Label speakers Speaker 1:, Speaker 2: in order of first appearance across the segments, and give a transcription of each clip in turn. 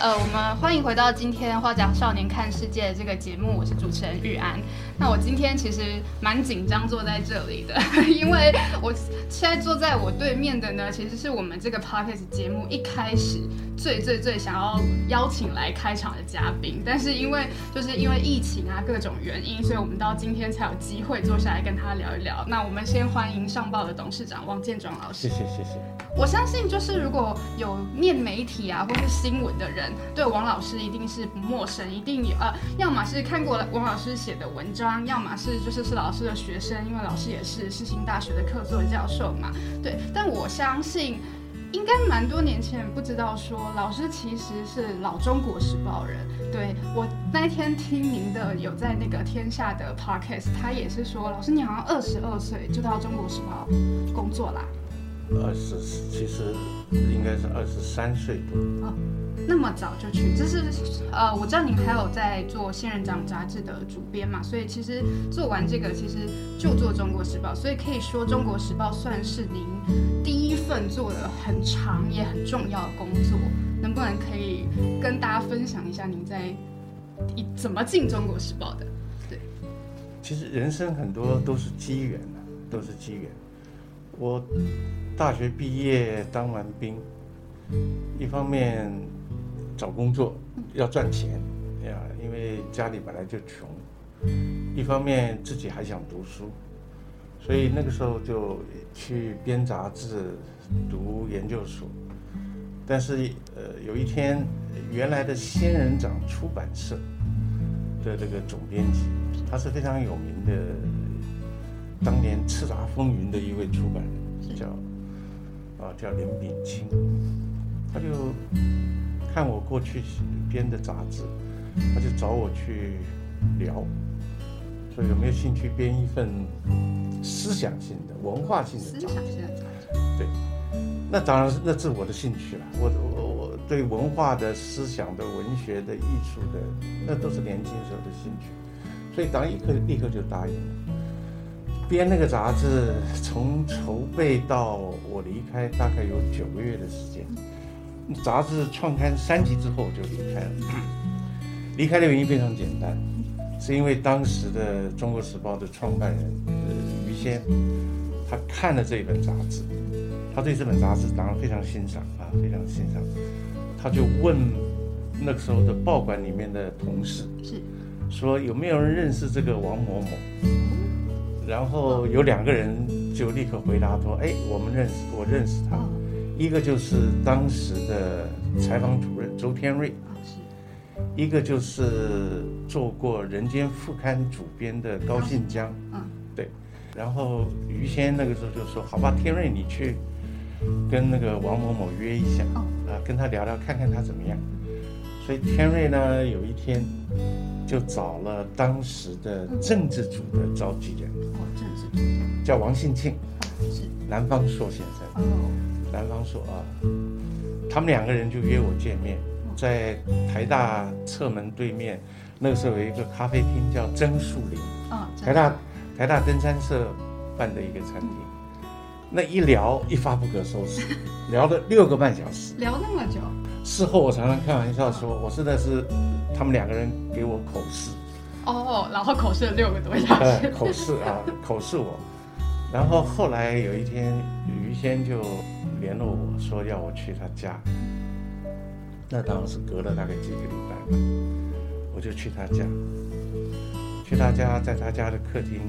Speaker 1: 呃，我们欢迎回到今天《花甲少年看世界》这个节目，我是主持人玉安。那我今天其实蛮紧张坐在这里的，因为我现在坐在我对面的呢，其实是我们这个 podcast 节目一开始最最最想要邀请来开场的嘉宾，但是因为就是因为疫情啊各种原因，所以我们到今天才有机会坐下来跟他聊一聊。那我们先欢迎上报的董事长王建庄老师。
Speaker 2: 谢谢谢谢。
Speaker 1: 我相信就是如果有念媒体啊或是新闻的人。对王老师一定是不陌生，一定有呃，要么是看过王老师写的文章，要么是就是是老师的学生，因为老师也是世新大学的客座教授嘛。对，但我相信应该蛮多年前不知道说老师其实是老中国时报人。对我那一天听您的有在那个天下的 podcast，他也是说老师你好像二十二岁就到中国时报工作啦。
Speaker 2: 二十，其实应该是二十三岁多。哦，
Speaker 1: 那么早就去，这是呃，我知道您还有在做《仙人掌》杂志的主编嘛，所以其实做完这个，其实就做《中国时报》，所以可以说《中国时报》算是您第一份做的很长也很重要的工作。能不能可以跟大家分享一下您在一怎么进《中国时报》的？对，
Speaker 2: 其实人生很多都是机缘的，都是机缘。我。大学毕业当完兵，一方面找工作要赚钱呀，因为家里本来就穷；一方面自己还想读书，所以那个时候就去编杂志、读研究所。但是呃，有一天，原来的仙人掌出版社的这个总编辑，他是非常有名的，当年叱咤风云的一位出版人，叫。啊，叫林炳清，他就看我过去编的杂志，他就找我去聊，说有没有兴趣编一份思想性的、文化性的
Speaker 1: 杂志。
Speaker 2: 对，那当然是那是我的兴趣了。我我我对文化的思想的、文学的、艺术的，那都是年轻时候的兴趣，所以当然立刻立刻就答应了。编那个杂志，从筹备到我离开，大概有九个月的时间。杂志创刊三集之后就离开了。离开的原因非常简单，是因为当时的《中国时报》的创办人于谦，他看了这本杂志，他对这本杂志当然非常欣赏啊，非常欣赏。他就问那个时候的报馆里面的同事，是说有没有人认识这个王某某？然后有两个人就立刻回答说：“哎，我们认识，我认识他。一个就是当时的采访主任周天瑞，一个就是做过《人间副刊》主编的高信江。嗯，对。然后于先那个时候就说：好吧，天瑞你去跟那个王某某约一下，啊，跟他聊聊，看看他怎么样。所以天瑞呢，有一天。”就找了当时的政治组的召集人，哦，政治组叫王信庆，是南方朔先生，哦，南方说啊，他们两个人就约我见面，在台大侧门对面，那个时候有一个咖啡厅叫曾树林，啊，台大台大登山社办的一个餐厅，那一聊一发不可收拾，聊了六个半小时，
Speaker 1: 聊那么久。
Speaker 2: 事后我常常开玩笑说，我真的是他们两个人给我口试，
Speaker 1: 哦，然后口试了六个多小时，
Speaker 2: 口试啊，口试我，然后后来有一天，于先就联络我说要我去他家，那当然是隔了大概几个礼拜吧，我就去他家，去他家，在他家的客厅，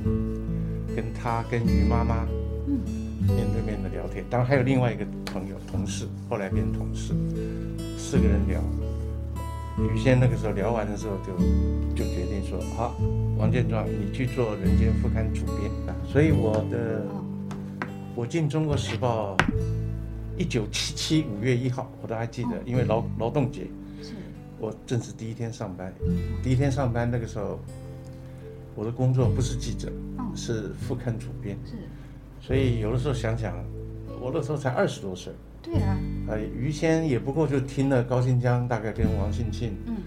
Speaker 2: 跟他跟于妈妈，嗯。面对面的聊天，当然还有另外一个朋友同事，后来变同事，四个人聊。于先那个时候聊完的时候，就就决定说：好，王建壮，你去做《人间副刊》主编啊。所以我的，我进《中国时报》，一九七七五月一号，我都还记得，因为劳劳动节，我正是第一天上班。第一天上班那个时候，我的工作不是记者，是副刊主编。是。所以有的时候想想，我那时候才二十多岁。
Speaker 1: 对啊。
Speaker 2: 呃，于谦也不过就听了高新江大概跟王庆庆，嗯，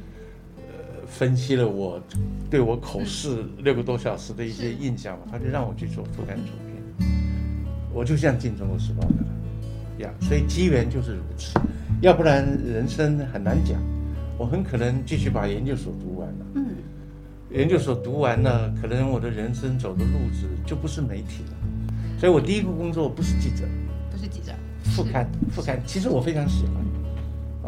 Speaker 2: 呃，分析了我对我口试六个多小时的一些印象嘛，他就让我去做副刊主编，我就这样进中国时报的了，呀，所以机缘就是如此，要不然人生很难讲。我很可能继续把研究所读完了。
Speaker 1: 嗯，
Speaker 2: 研究所读完了，可能我的人生走的路子就不是媒体了。所以我第一个工作不是记者，
Speaker 1: 不是记者，
Speaker 2: 副刊，副刊。其实我非常喜欢，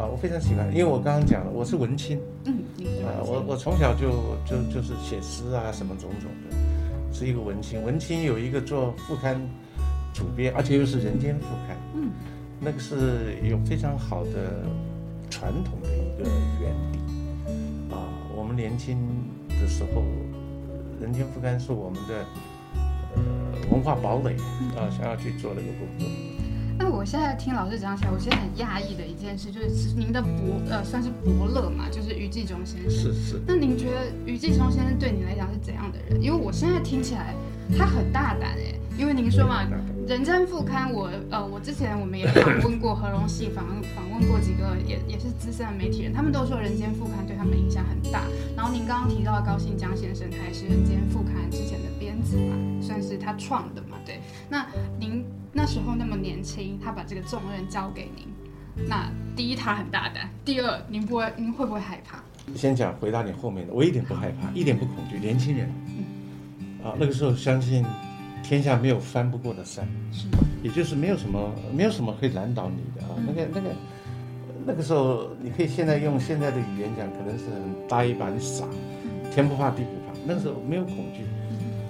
Speaker 2: 啊，我非常喜欢，因为我刚刚讲了，我是文青，
Speaker 1: 嗯，你
Speaker 2: 啊，我我从小就就就是写诗啊，什么种种的，是一个文青。文青有一个做副刊主编，而且又是人间副刊，
Speaker 1: 嗯，
Speaker 2: 那个是有非常好的传统的一个原理啊。我们年轻的时候，人间副刊是我们的呃文化堡垒啊，想要去做那个工作。
Speaker 1: 那我现在听老师讲起来，我现在很讶异的一件事，就是您的伯呃算是伯乐嘛，就是余继中先生。
Speaker 2: 是是，
Speaker 1: 那您觉得余继中先生对你来讲是怎样的人？因为我现在听起来他很大胆哎，因为您说嘛，《人间副刊》我呃我之前我们也访问过何荣系，访访问过几个也也是资深的媒体人，他们都说《人间副刊》对他们影响很大。然后您刚刚提到高信江先生，他也是《人间副刊》之前的编辑嘛，算是他创的嘛，对。那您那时候那么年轻，他把这个重任交给您，那第一他很大胆，第二您不会您会不会害怕？
Speaker 2: 先讲回答你后面的，我一点不害怕，一点不恐惧。年轻人，嗯啊，那个时候相信天下没有翻不过的山，
Speaker 1: 是
Speaker 2: 也就是没有什么没有什么可以难倒你的啊。那个那个那个时候，你可以现在用现在的语言讲，可能是很呆板傻，天不怕地不怕。那个时候没有恐惧，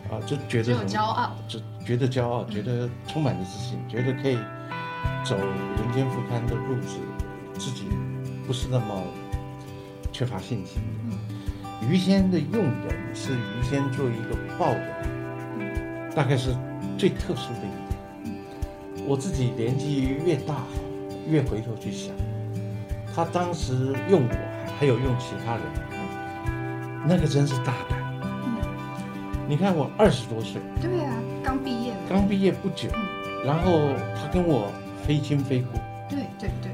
Speaker 2: 啊，就觉得很
Speaker 1: 骄傲，
Speaker 2: 就觉得骄傲，觉得充满了自信，觉得可以走人间副刊的路子，自己不是那么缺乏信心的。于谦的用人是于谦作为一个报人，大概是最特殊的一点。我自己年纪越大，越回头去想，他当时用我，还有用其他人，那个真是大胆。你看我二十多岁，
Speaker 1: 对啊，刚毕业，
Speaker 2: 刚毕业不久，然后他跟我非亲非故。
Speaker 1: 对对对，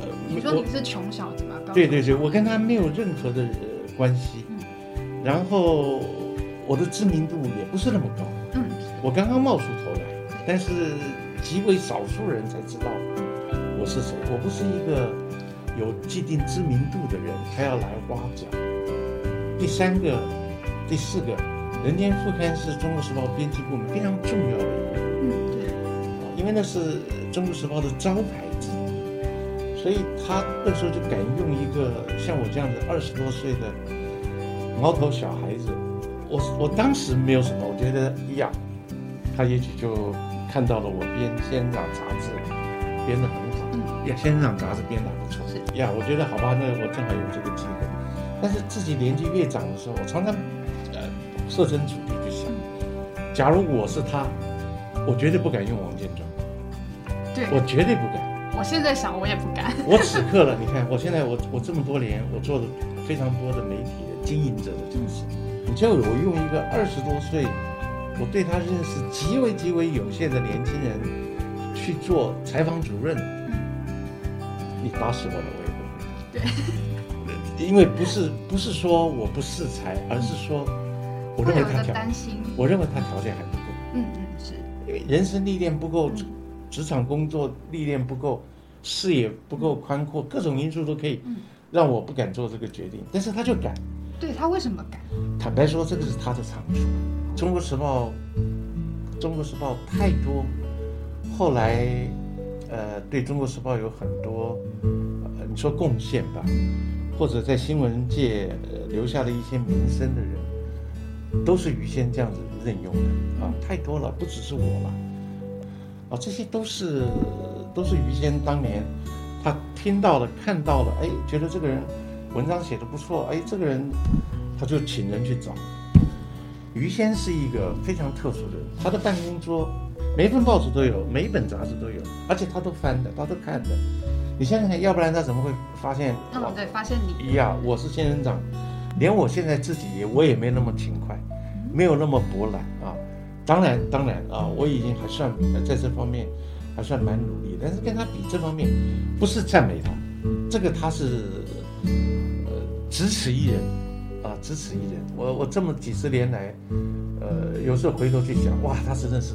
Speaker 2: 呃，
Speaker 1: 你说你是穷小子嘛？
Speaker 2: 对对对，我跟他没有任何的呃关系，然后我的知名度也不是那么高，
Speaker 1: 嗯，
Speaker 2: 我刚刚冒出头来，但是极为少数人才知道我是谁，我不是一个有既定知名度的人，他要来挖角。第三个、第四个，《人间副刊》是中国时报编辑部门非常重要的一个
Speaker 1: 嗯对，
Speaker 2: 啊，因为那是中国时报的招牌之一，所以他那时候就敢用一个像我这样子二十多岁的毛头小孩子，我我当时没有什么，我觉得呀，他也许就看到了我编《仙人掌》杂志编得很好，
Speaker 1: 嗯。
Speaker 2: 呀，《仙人掌》杂志编得不错。
Speaker 1: 是，
Speaker 2: 呀，我觉得好吧，那我正好有这个机会，但是自己年纪越长的时候，我常常呃设身处地去想，假如我是他，我绝对不敢用王建忠。
Speaker 1: 对，
Speaker 2: 我绝对不敢。
Speaker 1: 我现在想我也不敢，
Speaker 2: 我此刻了，你看，我现在我我这么多年，我做了非常多的媒体的经营者的这个事。你叫我用一个二十多岁，我对他认识极为极为有限的年轻人去做采访主任，你打死我了，我也不会。对，因为不是不是说我不识才，而是说我认为他条，
Speaker 1: 担心，
Speaker 2: 我认为他条件还不够。
Speaker 1: 嗯嗯是，
Speaker 2: 因为人生历练不够，
Speaker 1: 嗯
Speaker 2: 职场工作历练不够，视野不够宽阔，各种因素都可以
Speaker 1: 嗯
Speaker 2: 让我不敢做这个决定。但是他就敢。
Speaker 1: 对他为什么敢？
Speaker 2: 坦白说，这个是他的长处。中国时报，中国时报太多，后来，呃，对中国时报有很多，呃，你说贡献吧，或者在新闻界、呃、留下了一些名声的人，都是于谦这样子任用的啊，太多了，不只是我了，啊，这些都是都是于谦当年他听到了、看到了，哎，觉得这个人文章写的不错，哎，这个人他就请人去找。于谦是一个非常特殊的人，他的办公桌每一份报纸都有，每一本杂志都有，而且他都翻的，他都看的。你想想看，要不然他怎么会发现？
Speaker 1: 嗯对，发现你
Speaker 2: 一样，我是仙人掌，连我现在自己我也没那么勤快，没有那么博览啊。当然，当然啊，我已经还算在这方面还算蛮努力，但是跟他比这方面，不是赞美他，这个他是呃只此一人啊，只此一人。我我这么几十年来，呃，有时候回头去想，哇，他真的是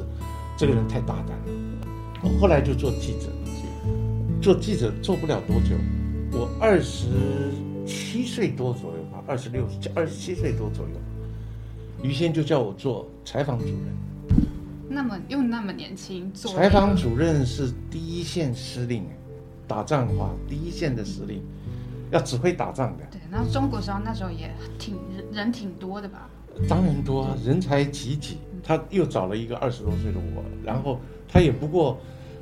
Speaker 2: 这个人太大胆了。我后来就做记者，做记者做不了多久，我二十七岁多左右吧，二十六、二十七岁多左右，于先就叫我做采访主任。
Speaker 1: 那么又那么年轻，做
Speaker 2: 采访主任是第一线司令，打仗的话，第一线的司令要指挥打仗的。
Speaker 1: 对，那中国时候那时候也挺人人挺多的吧？
Speaker 2: 当然多啊，人才济济。他又找了一个二十多岁的我，然后他也不过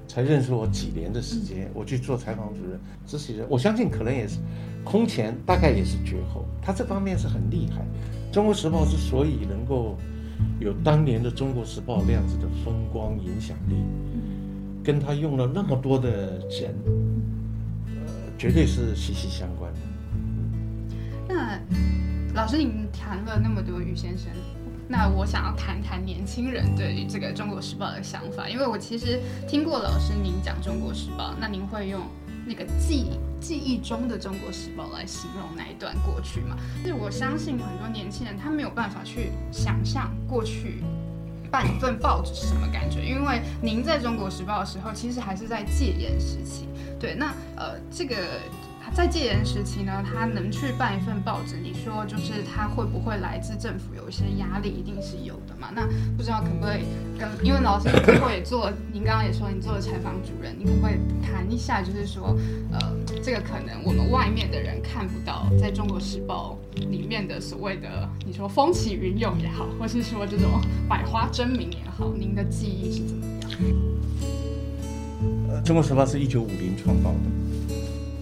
Speaker 2: 才认识我几年的时间，我去做采访主任、实习人，我相信可能也是空前，大概也是绝后。他这方面是很厉害。中国时报之所以能够有当年的中国时报那样子的风光影响力，跟他用了那么多的人，呃，绝对是息息相关的。
Speaker 1: 那老师，您谈了那么多于先生，那我想要谈谈年轻人对于这个《中国时报》的想法，因为我其实听过老师您讲《中国时报》，那您会用那个记记忆中的《中国时报》来形容那一段过去吗？就是我相信很多年轻人他没有办法去想象过去办一份报纸是什么感觉，因为您在中国时报的时候，其实还是在戒严时期。对，那呃这个。在戒严时期呢，他能去办一份报纸，你说就是他会不会来自政府有一些压力，一定是有的嘛？那不知道可不可以跟，因为老师最后也做，您刚刚也说你做了采访主任，你可不可以谈一下，就是说，呃，这个可能我们外面的人看不到，在中国时报里面的所谓的，你说风起云涌也好，或是说这种百花争鸣也好，您的记忆是怎么样？
Speaker 2: 呃，中国时报是一九五零创办的，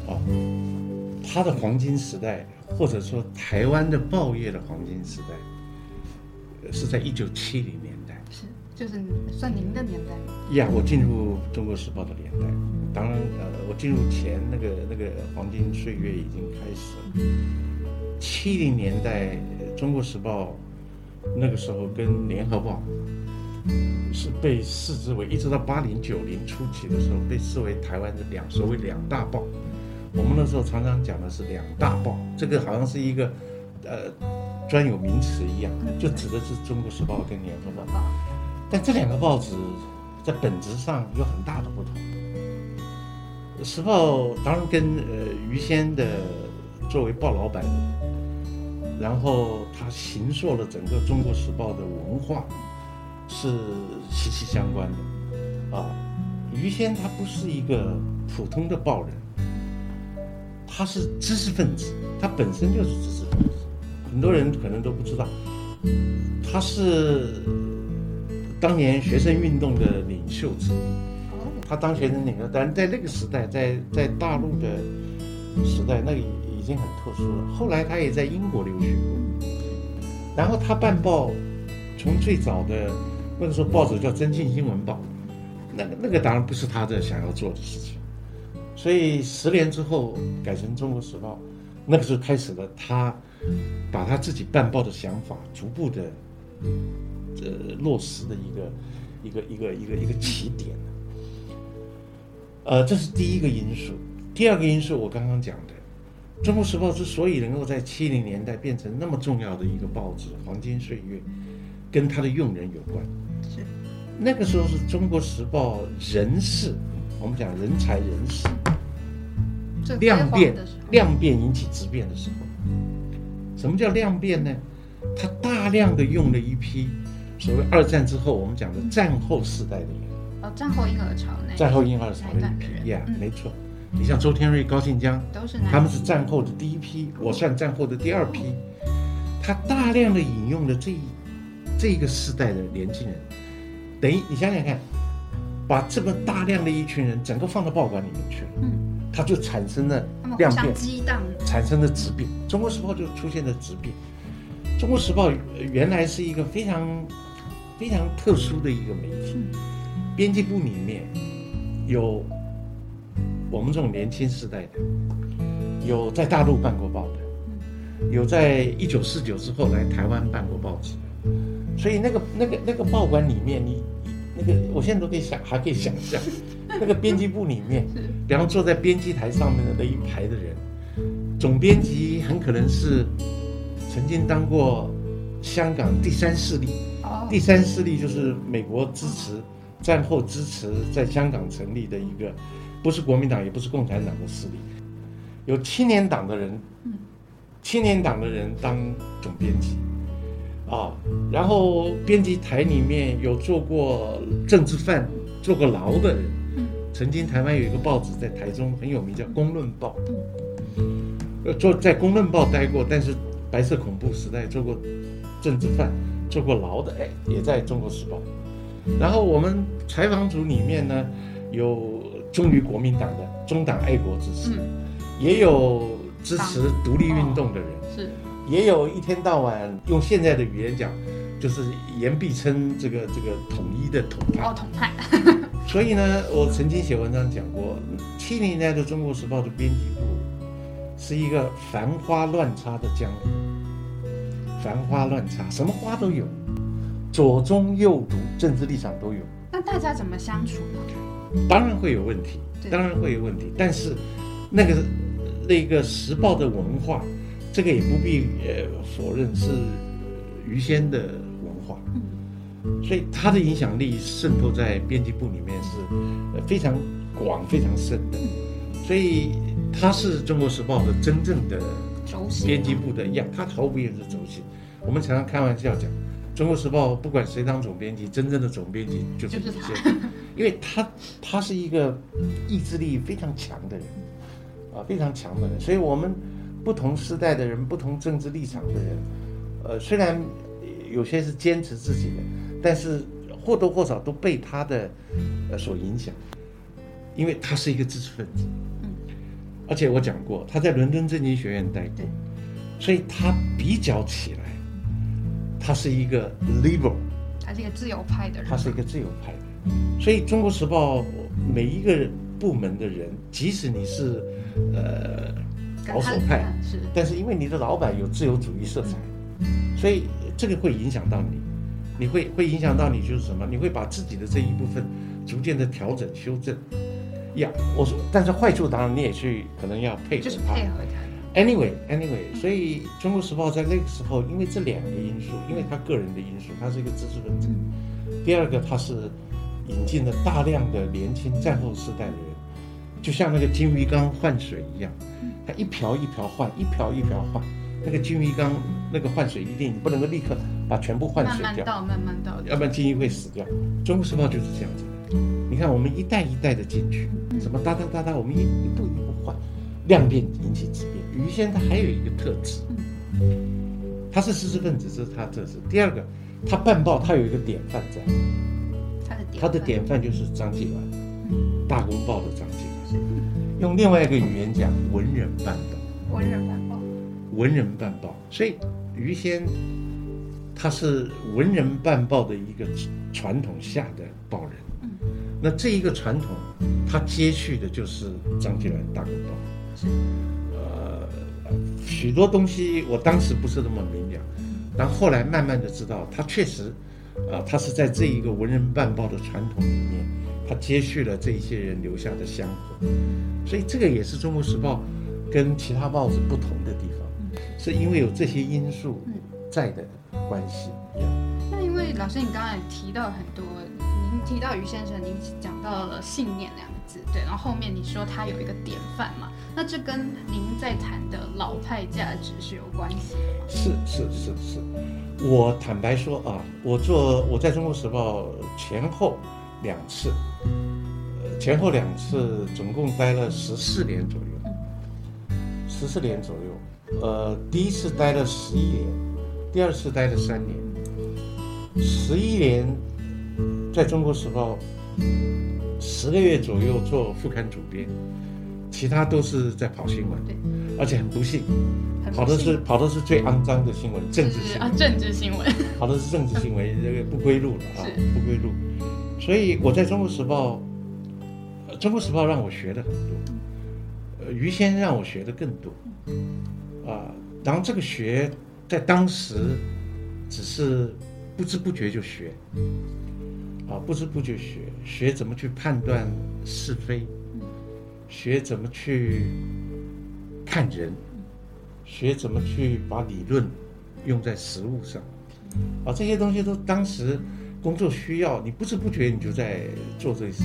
Speaker 2: 哦。它的黄金时代，或者说台湾的报业的黄金时代，是在一九七零年代。
Speaker 1: 是，就是算您的年代吗？
Speaker 2: 呀，我进入《中国时报》的年代。当然，呃，我进入前那个那个黄金岁月已经开始了。七零年代，《中国时报》那个时候跟《联合报》是被视之为，一直到八零九零初期的时候，被视为台湾的两所谓两大报。我们那时候常常讲的是两大报，这个好像是一个，呃，专有名词一样，就指的是《中国时报》跟《联合报》。但这两个报纸在本质上有很大的不同。《时报》当然跟呃于先的作为报老板，然后他形塑了整个《中国时报》的文化，是息息相关的。啊，于先他不是一个普通的报人。他是知识分子，他本身就是知识分子，很多人可能都不知道，他是当年学生运动的领袖之一。他当学生领袖，但在那个时代，在在大陆的时代，那个已经很特殊了。后来他也在英国留学过，然后他办报，从最早的那个时候报纸叫《真进新闻报》，那个那个当然不是他的想要做的事情。所以十年之后改成《中国时报》，那个时候开始了他把他自己办报的想法逐步的呃落实的一个一个一个一个一个起点。呃，这是第一个因素。第二个因素我刚刚讲的，《中国时报》之所以能够在七零年代变成那么重要的一个报纸，黄金岁月，跟他的用人有关。是那个时候是中国时报人事。我们讲人才人事量变，量变引起质变的时候，什么叫量变呢？他大量的用了一批所谓二战之后我们讲的战后世代的人，
Speaker 1: 哦，战后婴儿潮那
Speaker 2: 战后婴儿潮的一批呀，没错。你像周天瑞、高信江，
Speaker 1: 都是
Speaker 2: 他们是战后的第一批，我算战后的第二批。他大量的引用了这一这个世代的年轻人，等于你想想看。把这么大量的一群人整个放到报馆里面去了，嗯，它就产生了量变，产生了质变。中国时报就出现了质变。中国时报原来是一个非常非常特殊的一个媒体，编辑部里面有我们这种年轻时代的，有在大陆办过报的，有在一九四九之后来台湾办过报纸，所以那个那个那个报馆里面你。那个，我现在都可以想，还可以想象，那个编辑部里面，比方坐在编辑台上面的那一排的人，总编辑很可能是曾经当过香港第三势力，第三势力就是美国支持战后支持在香港成立的一个，不是国民党也不是共产党的势力，有青年党的人，青年党的人当总编辑，啊，然后编辑台里面有做过政治犯、坐过牢的人，曾经台湾有一个报纸在台中很有名，叫《公论报》，呃，做在《公论报》待过，但是白色恐怖时代做过政治犯、坐过牢的，哎，也在中国时报。然后我们采访组里面呢，有忠于国民党的中党爱国之士，也有支持独立运动的人，
Speaker 1: 是，
Speaker 2: 也有一天到晚用现在的语言讲，就是言必称这个这个统一的统派。
Speaker 1: 哦，统派。
Speaker 2: 所以呢，我曾经写文章讲过，七零年代的《中国时报》的编辑部是一个繁花乱插的江湖，繁花乱插，什么花都有。左中右读，政治立场都有。
Speaker 1: 那大家怎么相处呢？
Speaker 2: 当然会有问题，当然会有问题。但是，那个那个时报的文化，这个也不必呃否认是于先的文化。所以他的影响力渗透在编辑部里面是非常广、非常深的。所以他是中国时报的真正的编辑部的样，他毫无疑问是轴心。我们常常开玩笑讲。中国时报不管谁当总编辑，真正的总编辑就是于先，因为他他是一个意志力非常强的人，啊，非常强的人。所以我们不同时代的人，不同政治立场的人，呃，虽然有些是坚持自己的，但是或多或少都被他的呃所影响，因为他是一个知识分子，嗯，而且我讲过他在伦敦政经学院待过，所以他比较起来。他是一个 liberal，
Speaker 1: 他是一个自由派的人，
Speaker 2: 他是一个自由派的，所以《中国时报》每一个部门的人，即使你是呃保守派，是，但是因为你的老板有自由主义色彩，所以这个会影响到你，你会会影响到你就是什么？你会把自己的这一部分逐渐的调整修正，呀，我说，但是坏处当然你也去可能要配合
Speaker 1: 他，配合他。
Speaker 2: Anyway，Anyway，所以《中国时报》在那个时候，因为这两个因素，因为他个人的因素，他是一个知识分子；第二个，他是引进了大量的年轻战后时代的人，就像那个金鱼缸换水一样，它一瓢一瓢换，一瓢一瓢换。那个金鱼缸那个换水一定不能够立刻把全部换水
Speaker 1: 掉，慢慢倒，慢慢倒，
Speaker 2: 要不然金鱼会死掉。《中国时报》就是这样子的，你看我们一代一代的进去，什么哒哒哒哒，我们一一步一步换。量变引起质变。于先他还有一个特质，他是知识分子，这是他的特质。第二个，他办报他有一个典范在，他的典范就是张继鸾，大公报的张继鸾。用另外一个语言讲，文人办
Speaker 1: 报。文人办报。
Speaker 2: 文人办报。所以于谦他是文人办报的一个传统下的报人。嗯那这一个传统，他接续的就是张继鸾大公报。呃，许多东西我当时不是那么明了，但后来慢慢的知道，他确实，啊，他是在这一个文人办报的传统里面，他接续了这一些人留下的香火，所以这个也是《中国时报》跟其他报纸不同的地方，是因为有这些因素在的关系。
Speaker 1: 那因为老师，你刚才提到很多，您提到于先生，您讲到了信念两个字，对，然后后面你说他有一个典范嘛。那这跟您在谈的老派价值是有关系的吗？
Speaker 2: 是是是是，我坦白说啊，我做我在中国时报前后两次，前后两次总共待了十四年左右，十四年左右，呃，第一次待了十一年，第二次待了三年，十一年在中国时报十个月左右做副刊主编。其他都是在跑新闻，对，而且很不幸，跑的是跑的是最肮脏的新闻，政治新闻。啊，
Speaker 1: 政治新闻，
Speaker 2: 跑的是政治新闻，这个不归路了啊，不归路。所以我在中国时报，中国时报让我学的很多，呃，于先让我学的更多，啊，然后这个学在当时只是不知不觉就学，啊，不知不觉学学怎么去判断是非。学怎么去看人，学怎么去把理论用在实物上，啊，这些东西都当时工作需要，你不知不觉你就在做这些。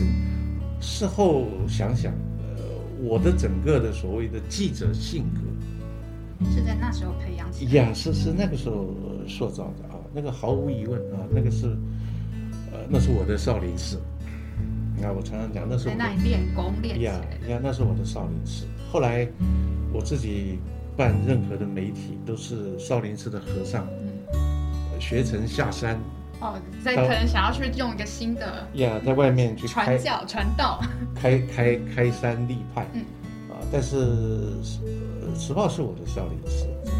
Speaker 2: 事后想想，呃，我的整个的所谓的记者性格，
Speaker 1: 是在那时候培养起来。
Speaker 2: 呀，是是那个时候呃塑造的啊，那个毫无疑问啊，那个是，呃，那是我的少林寺。你看，我常常讲，那是我
Speaker 1: 在那里练功练起
Speaker 2: 呀
Speaker 1: 来。
Speaker 2: 呀，那是我的少林寺。后来我自己办任何的媒体，都是少林寺的和尚呃学成下山
Speaker 1: 哦，在可能想要去用一个新的
Speaker 2: 呀，在外面去
Speaker 1: 传教传道。
Speaker 2: 开开开山立派，
Speaker 1: 嗯
Speaker 2: 啊，但是呃时报是我的少林寺，这个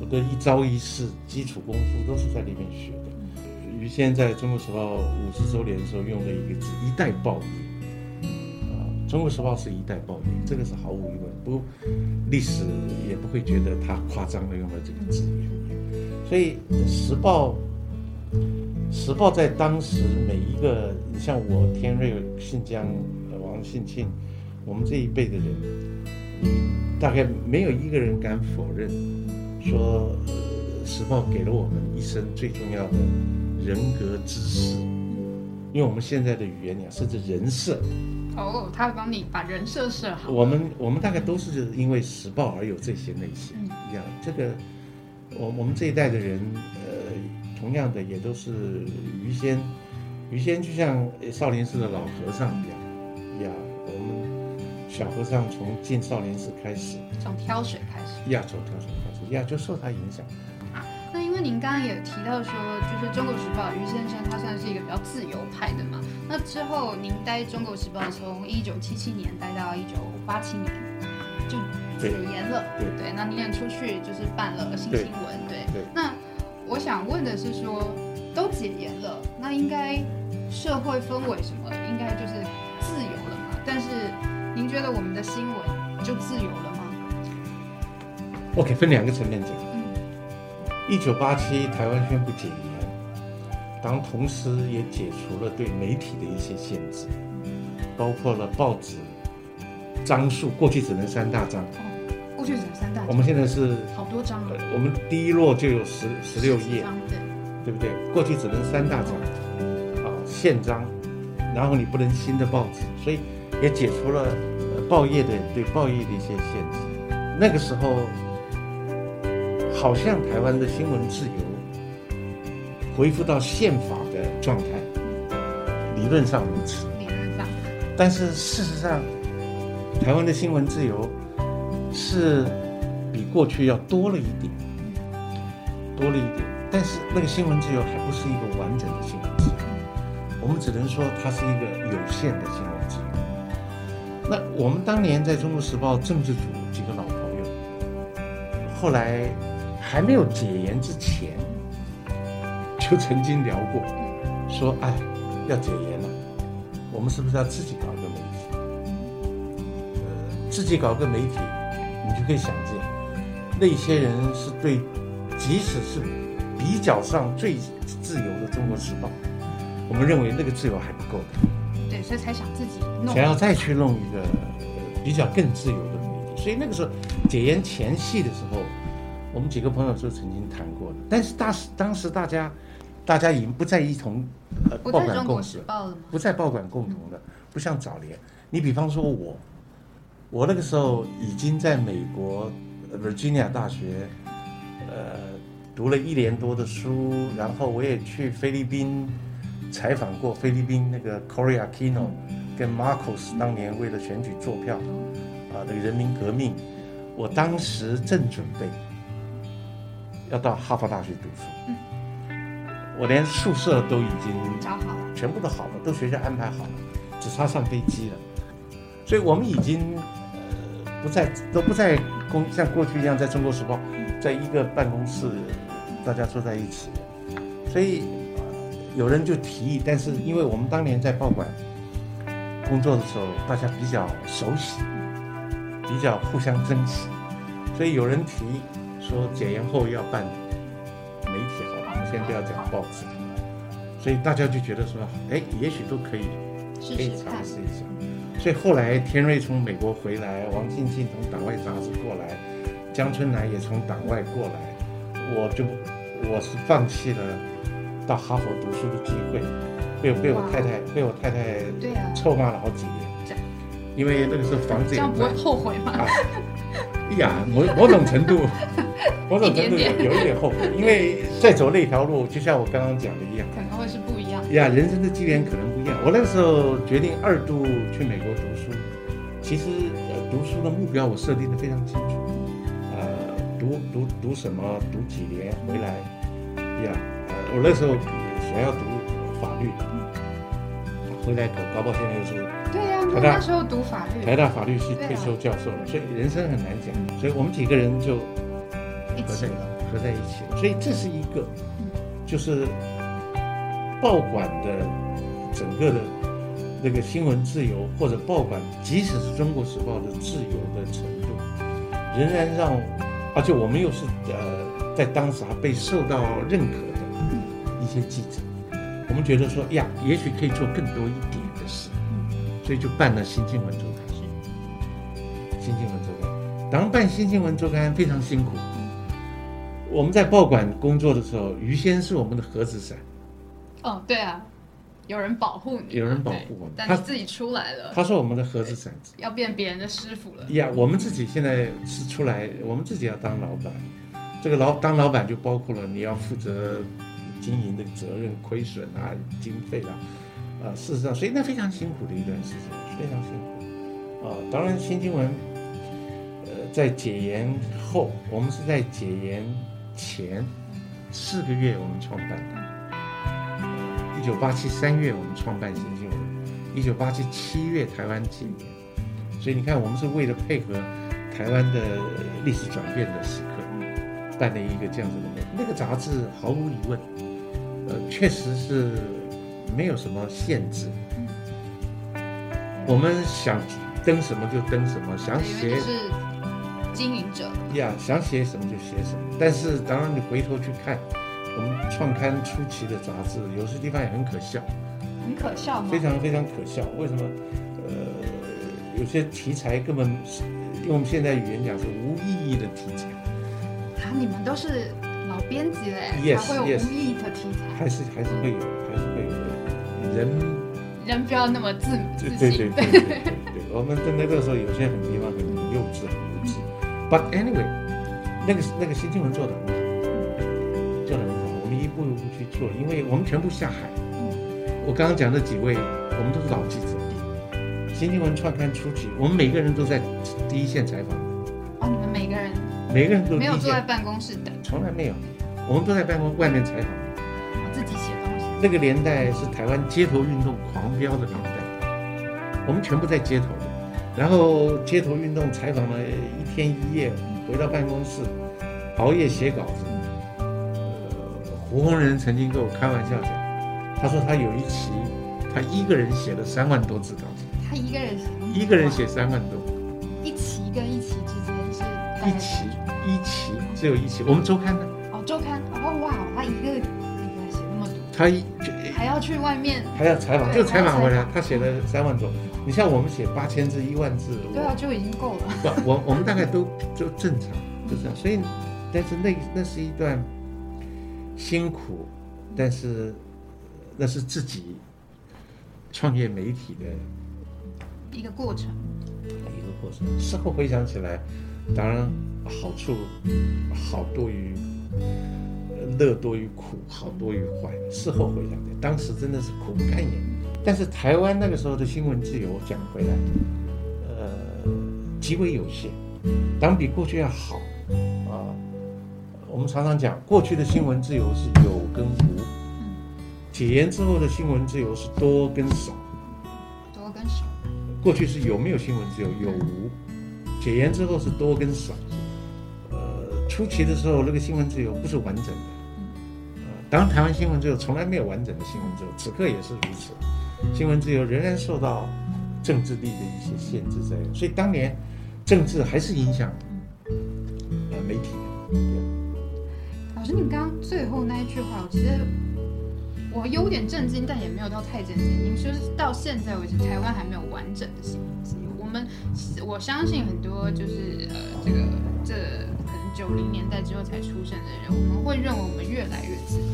Speaker 2: 我的一招一式基础功夫都是在里面学的。于先在中国时报五十周年的时候用了一个字“一代报应”，啊，中国时报是一代报业，这个是毫无疑问，不，历史也不会觉得他夸张的用了这个字眼，所以时报。时报在当时每一个，你像我天瑞、信江、呃王信庆，我们这一辈的人，大概没有一个人敢否认，说，呃，时报给了我们一生最重要的人格知识，因为我们现在的语言讲，甚至人设，
Speaker 1: 哦，他帮你把人设设好。
Speaker 2: 我们我们大概都是因为时报而有这些内心
Speaker 1: 嗯
Speaker 2: 一样，这个，我我们这一代的人，呃，同样的也都是于先，于先就像少林寺的老和尚一样，呀，我们小和尚从进少林寺开始，
Speaker 1: 从挑水开始。
Speaker 2: 呀，从挑水开始，呀，就受他影响。
Speaker 1: 那因为您刚刚也提到说，就是《中国时报》于先生他算是一个比较自由派的嘛。那之后您待《中国时报》从一九七七年待到一九八七年，就解严了。
Speaker 2: 对
Speaker 1: 那您也出去就是办了新新闻。对
Speaker 2: 对
Speaker 1: 那我想问的是说，都解严了，那应该社会氛围什么，应该就是自由了嘛？但是您觉得我们的新闻就自由了吗？
Speaker 2: 我可以分两个层面讲。
Speaker 1: 嗯
Speaker 2: 一九八七台湾宣布解严，当同时也解除了对媒体的一些限制，包括了报纸张数，过去只能三大张，
Speaker 1: 哦，过去只有三大
Speaker 2: 我，们现在是，
Speaker 1: 好多张
Speaker 2: 呃
Speaker 1: 了，
Speaker 2: 我们第一摞就有十十六页，
Speaker 1: 对。
Speaker 2: 对不对？过去只能三大张，啊，宪章，然后你不能新的报纸，所以也解除了呃报业的对报业的一些限制。那个时候，好像台湾的新闻自由恢复到宪法的状态，理论上如此。
Speaker 1: 理论上，
Speaker 2: 但是事实上，台湾的新闻自由是比过去要多了一点，多了一点。但是那个新闻自由还不是一个完整的新闻自由，我们只能说它是一个有限的新闻自由。那我们当年在中国时报政治组几个老朋友，后来还没有解严之前，就曾经聊过，说哎，要解严了。我们是不是要自己搞个媒体？呃，自己搞个媒体，你就可以想见，那些人是对，即使是比较上最自由的《中国时报》，我们认为那个自由还不够的，
Speaker 1: 对，所以才想自己弄
Speaker 2: 想。要再去弄一个、呃、比较更自由的媒体。所以那个时候解严前夕的时候，我们几个朋友就曾经谈过的。但是大时当时大家，大家已经不在一同呃
Speaker 1: 不
Speaker 2: 报管
Speaker 1: 在中国时
Speaker 2: 共识。不在报馆共同的，不像早年。你比方说我，我那个时候已经在美国呃 Virginia 大学，呃，读了一年多的书，然后我也去菲律宾采访过菲律宾那个 Cory Aquino 跟 Marcos 当年为了选举做票啊，那个人民革命，我当时正准备要到哈佛大学读书，我连宿舍都已经
Speaker 1: 找好了，
Speaker 2: 全部都好了，都学校安排好了，只差上飞机了。所以我们已经呃不在都不在公像过去一样在中国时报，在一个办公室大家坐在一起。所以、呃有人就提议，但是因为我们当年在报馆工作的时候，大家比较熟悉，比较互相珍惜，所以有人提议说解严后要办媒体好了，先不要讲报纸。所以大家就觉得说，哎，也许都可以可以。尝试一下。所以后来天瑞从美国回来，王静静从党外杂志过来，江春南也从党外过来，我就我是放弃了到哈佛读书的机会，被我被我太太被我太太
Speaker 1: 对啊，
Speaker 2: 臭骂了好几年。
Speaker 1: 这样，
Speaker 2: 因为那个时候房子也
Speaker 1: 这样不会后悔吗？
Speaker 2: 啊，呀，某某种程度，某种程度有有一点后悔，因为再走那条路，就像我刚刚讲的一样，
Speaker 1: 可能会是不一样。
Speaker 2: 呀，人生的机缘可能不一样。我那个时候决定二度去美国读书，其实呃读书的目标我设定的非常清楚，呃，读读读什么，读几年回来，呀，呃，我那时候想要读法律，回来搞搞不好现在又是台大
Speaker 1: 那时候读法律，
Speaker 2: 台大法律系退休教授了，所以人生很难讲，所以我们几个人就
Speaker 1: 一起了。
Speaker 2: 合在一起了。所以这是一个，就是报馆的整个的那个新闻自由，或者报馆，即使是中国时报的自由的程度，仍然让，而且我们又是呃在当时还被受到认可的一些记者，我们觉得说呀，也许可以做更多一点所以就办了《新新闻周刊》。新新闻周刊，当然办《新新闻周刊》非常辛苦。我们在报馆工作的时候，于先是我们的盒子伞，
Speaker 1: 哦，对啊，有人保护你，
Speaker 2: 有人保护我们他
Speaker 1: 但你自己出来了，
Speaker 2: 他说我们的盒子伞。
Speaker 1: 要变别人的师傅了。
Speaker 2: 呀，我们自己现在是出来，我们自己要当老板。这个老当老板就包括了你要负责经营的责任、亏损啊、经费啊，啊，事实上，所以那非常辛苦的一段时间，非常辛苦。啊，当然新新闻，呃，在解严后，我们是在解严前四个月我们创办的。一九八七三月我们创办新新闻，一九八七七月台湾解严。所以你看，我们是为了配合台湾的历史转变的时刻，办了一个这样子的那那个杂志，毫无疑问，呃，确实是没有什么限制。我们想登什么就登什么，想写
Speaker 1: 是经营者，
Speaker 2: 呀，想写什么就写什么。但是当然，你回头去看我们创刊初期的杂志，有些地方也很可笑。
Speaker 1: 很可笑吗？
Speaker 2: 非常非常可笑。为什么？呃，有些题材根本用我们现在语言讲是无意义的题材，
Speaker 1: 啊，你们都是老编辑嘞
Speaker 2: Yes,
Speaker 1: 才会有无意义的题材，
Speaker 2: 还是，还是会有人。
Speaker 1: 人不要那么自自
Speaker 2: 对对
Speaker 1: 信。
Speaker 2: 对对对对对，我们在那个时候有些很地方很幼稚很无知，but anyway，那个那个新新闻做的很好，做的很好，我们一步一步去做，因为我们全部下海。我刚刚讲的几位，我们都是老记者。新新闻创刊初期，我们每个人都在第一线采访，
Speaker 1: 哦，你们每个人
Speaker 2: 每个人都
Speaker 1: 没有坐在，办公室等，
Speaker 2: 从来没有，我们都在办公外面采访。那个年代是台湾街头运动狂飙的年代，我们全部在街头，然后街头运动采访了一天一夜，回到办公室熬夜写稿子。呃，胡红人曾经跟我开玩笑讲，他说他有一期他一个人写了三万多字稿子，
Speaker 1: 他一个人写，
Speaker 2: 一个人写三万多，
Speaker 1: 一期跟一期之间是
Speaker 2: 一期一期只有一期，我们周刊呢，
Speaker 1: 他还要去外面，
Speaker 2: 还要采访，就采访回来他写了三万多。你像我们写八千字、一万字，
Speaker 1: 对啊就已经够了。
Speaker 2: 不，我 我们大概都就正常，就这样。所以，但是那那是一段辛苦，但是那是自己创业媒体的
Speaker 1: 一个过程，
Speaker 2: 一个过程。事后回想起来，当然好处好多于呃乐多于苦，好多于坏。事后回想，当时真的是苦不堪言。但是台湾那个时候的新闻自由，讲回来，呃，极为有限，当比过去要好啊。我们常常讲，过去的新闻自由是有跟无，解严之后的新闻自由是多跟少。
Speaker 1: 多跟少。
Speaker 2: 过去是有没有新闻自由，有无；解严之后是多跟少。呃，初期的时候，那个新闻自由不是完整的。呃，当然，台湾新闻自由从来没有完整的新闻自由，此刻也是如此。新闻自由仍然受到政治力的一些限制在，所以当年政治还是影响呃媒体的。
Speaker 1: 老师，你刚刚最后那一句话，我其实我有点震惊，但也没有到太震惊。您说是到现在为止，台湾还没有完整的新闻自由。我们我相信很多就是呃，这个这九零年代之后才出生的人，我们会认为我们越来越自由，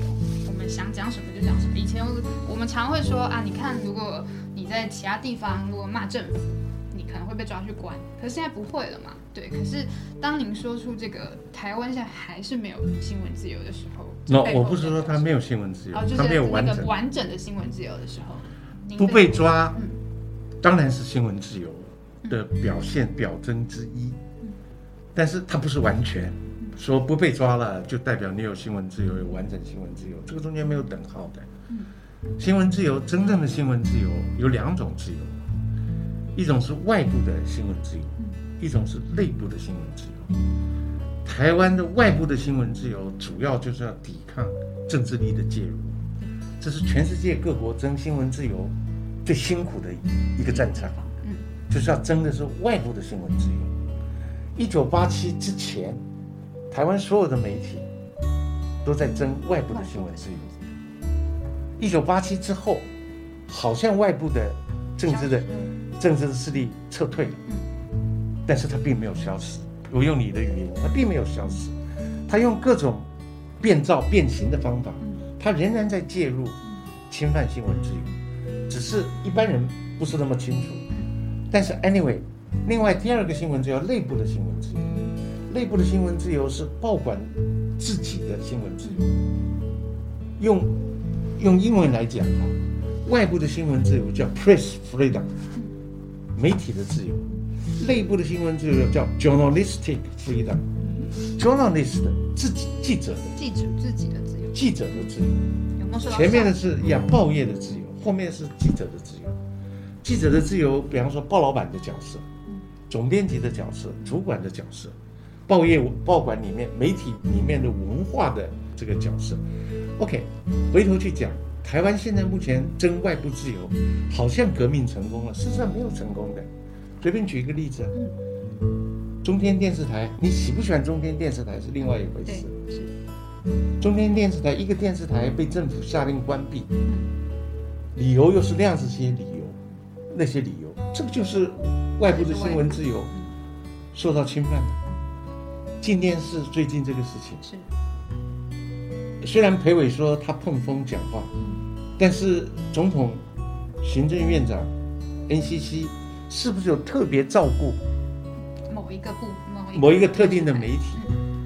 Speaker 1: 我们想讲什么就讲什么。以前我们常会说啊，你看，如果你在其他地方如果骂政府，你可能会被抓去关，可是现在不会了嘛？对。可是当您说出这个台湾现在还是没有新闻自由的时候，
Speaker 2: 那我不是说他没有新闻自由，
Speaker 1: 就是
Speaker 2: 他没有完整
Speaker 1: 完整的新闻自由的时候，
Speaker 2: 不被抓
Speaker 1: 嗯，
Speaker 2: 当然是新闻自由的表现表征之一，但是它不是完全。说不被抓了，就代表你有新闻自由，有完整新闻自由，这个中间没有等号的。新闻自由，真正的新闻自由有两种自由，一种是外部的新闻自由，一种是内部的新闻自由。台湾的外部的新闻自由，主要就是要抵抗政治力的介入，这是全世界各国争新闻自由最辛苦的一个战场，就是要争的是外部的新闻自由。一九八七之前。台湾所有的媒体都在争外部的新闻自由。一九八七之后，好像外部的政治的政治的势力撤退了，但是它并没有消失。我用你的语言，它并没有消失，它用各种变造变形的方法，它仍然在介入侵犯新闻自由，只是一般人不是那么清楚。但是 anyway，另外第二个新闻自由，内部的新闻自由。内部的新闻自由是报管自己的新闻自由，用用英文来讲哈，外部的新闻自由叫 press freedom，媒体的自由；内部的新闻自由叫 journalistic freedom，journalist 自己记者的
Speaker 1: 记者自己的自由，
Speaker 2: 记者的自由。前面的是呀报业的自由，后面是记者的自由。记者的自由，比方说报老板的角色，总编辑的角色，主管的角色。报业报馆里面媒体里面的文化的这个角色，OK，回头去讲，台湾现在目前争外部自由，好像革命成功了，事实上没有成功的。随便举一个例子，中天电视台，你喜不喜欢中天电视台是另外一回事。中天电视台一个电视台被政府下令关闭，理由又是那样子些理由，那些理由，这个就是外部的新闻自由受到侵犯了。今天是最近这个事情。
Speaker 1: 是，
Speaker 2: 虽然裴伟说他碰风讲话，但是总统、行政院长、NCC 是不是有特别照顾
Speaker 1: 某一个部
Speaker 2: 某一个特定的媒体？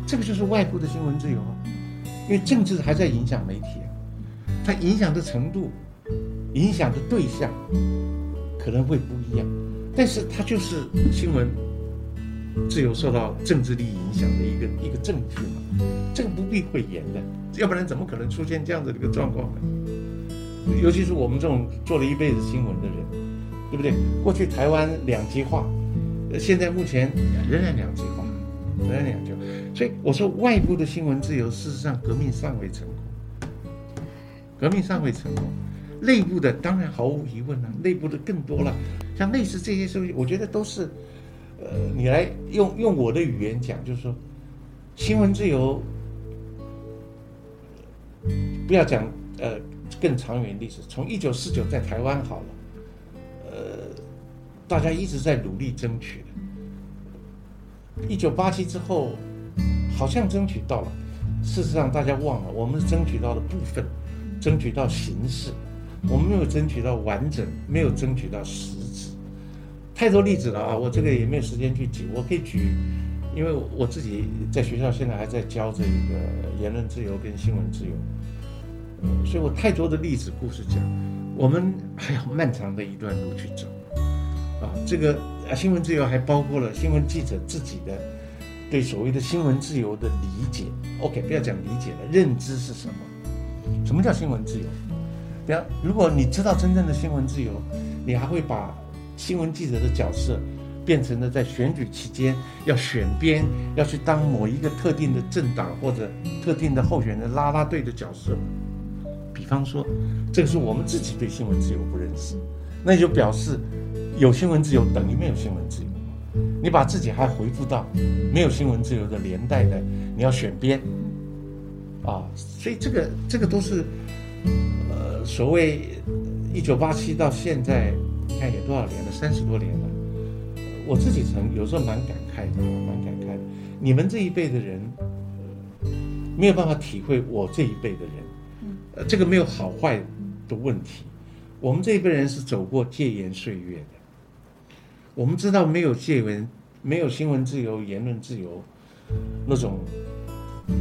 Speaker 2: 这个就是外部的新闻自由啊，因为政治还在影响媒体啊，它影响的程度、影响的对象可能会不一样，但是它就是新闻。自由受到政治力影响的一个一个证据嘛，这个不必讳言的，要不然怎么可能出现这样的一个状况呢？尤其是我们这种做了一辈子新闻的人，对不对？过去台湾两极化，现在目前仍然两极化，仍然两极化。所以我说，外部的新闻自由，事实上革命尚未成功，革命尚未成功。内部的当然毫无疑问了，内部的更多了，像类似这些东西，我觉得都是。呃，你来用用我的语言讲，就是说，新闻自由，不要讲呃更长远历史，从一九四九在台湾好了，呃，大家一直在努力争取的。一九八七之后，好像争取到了，事实上大家忘了，我们争取到了部分，争取到形式，我们没有争取到完整，没有争取到实质。太多例子了啊！我这个也没有时间去举，我可以举，因为我自己在学校现在还在教这一个言论自由跟新闻自由，所以我太多的例子故事讲，我们还有漫长的一段路去走啊！这个啊，新闻自由还包括了新闻记者自己的对所谓的新闻自由的理解。OK，不要讲理解了，认知是什么？什么叫新闻自由？不要，如果你知道真正的新闻自由，你还会把。新闻记者的角色，变成了在选举期间要选边，要去当某一个特定的政党或者特定的候选人拉拉队的角色。比方说，这个是我们自己对新闻自由不认识，那就表示有新闻自由等于没有新闻自由。你把自己还回复到没有新闻自由的年代的，你要选边啊，所以这个这个都是呃所谓一九八七到现在。看也多少年了，三十多年了。我自己曾有时候蛮感慨的，蛮感慨的。你们这一辈的人，没有办法体会我这一辈的人。呃，这个没有好坏的问题。我们这一辈人是走过戒严岁月的。我们知道没有戒严，没有新闻自由、言论自由，那种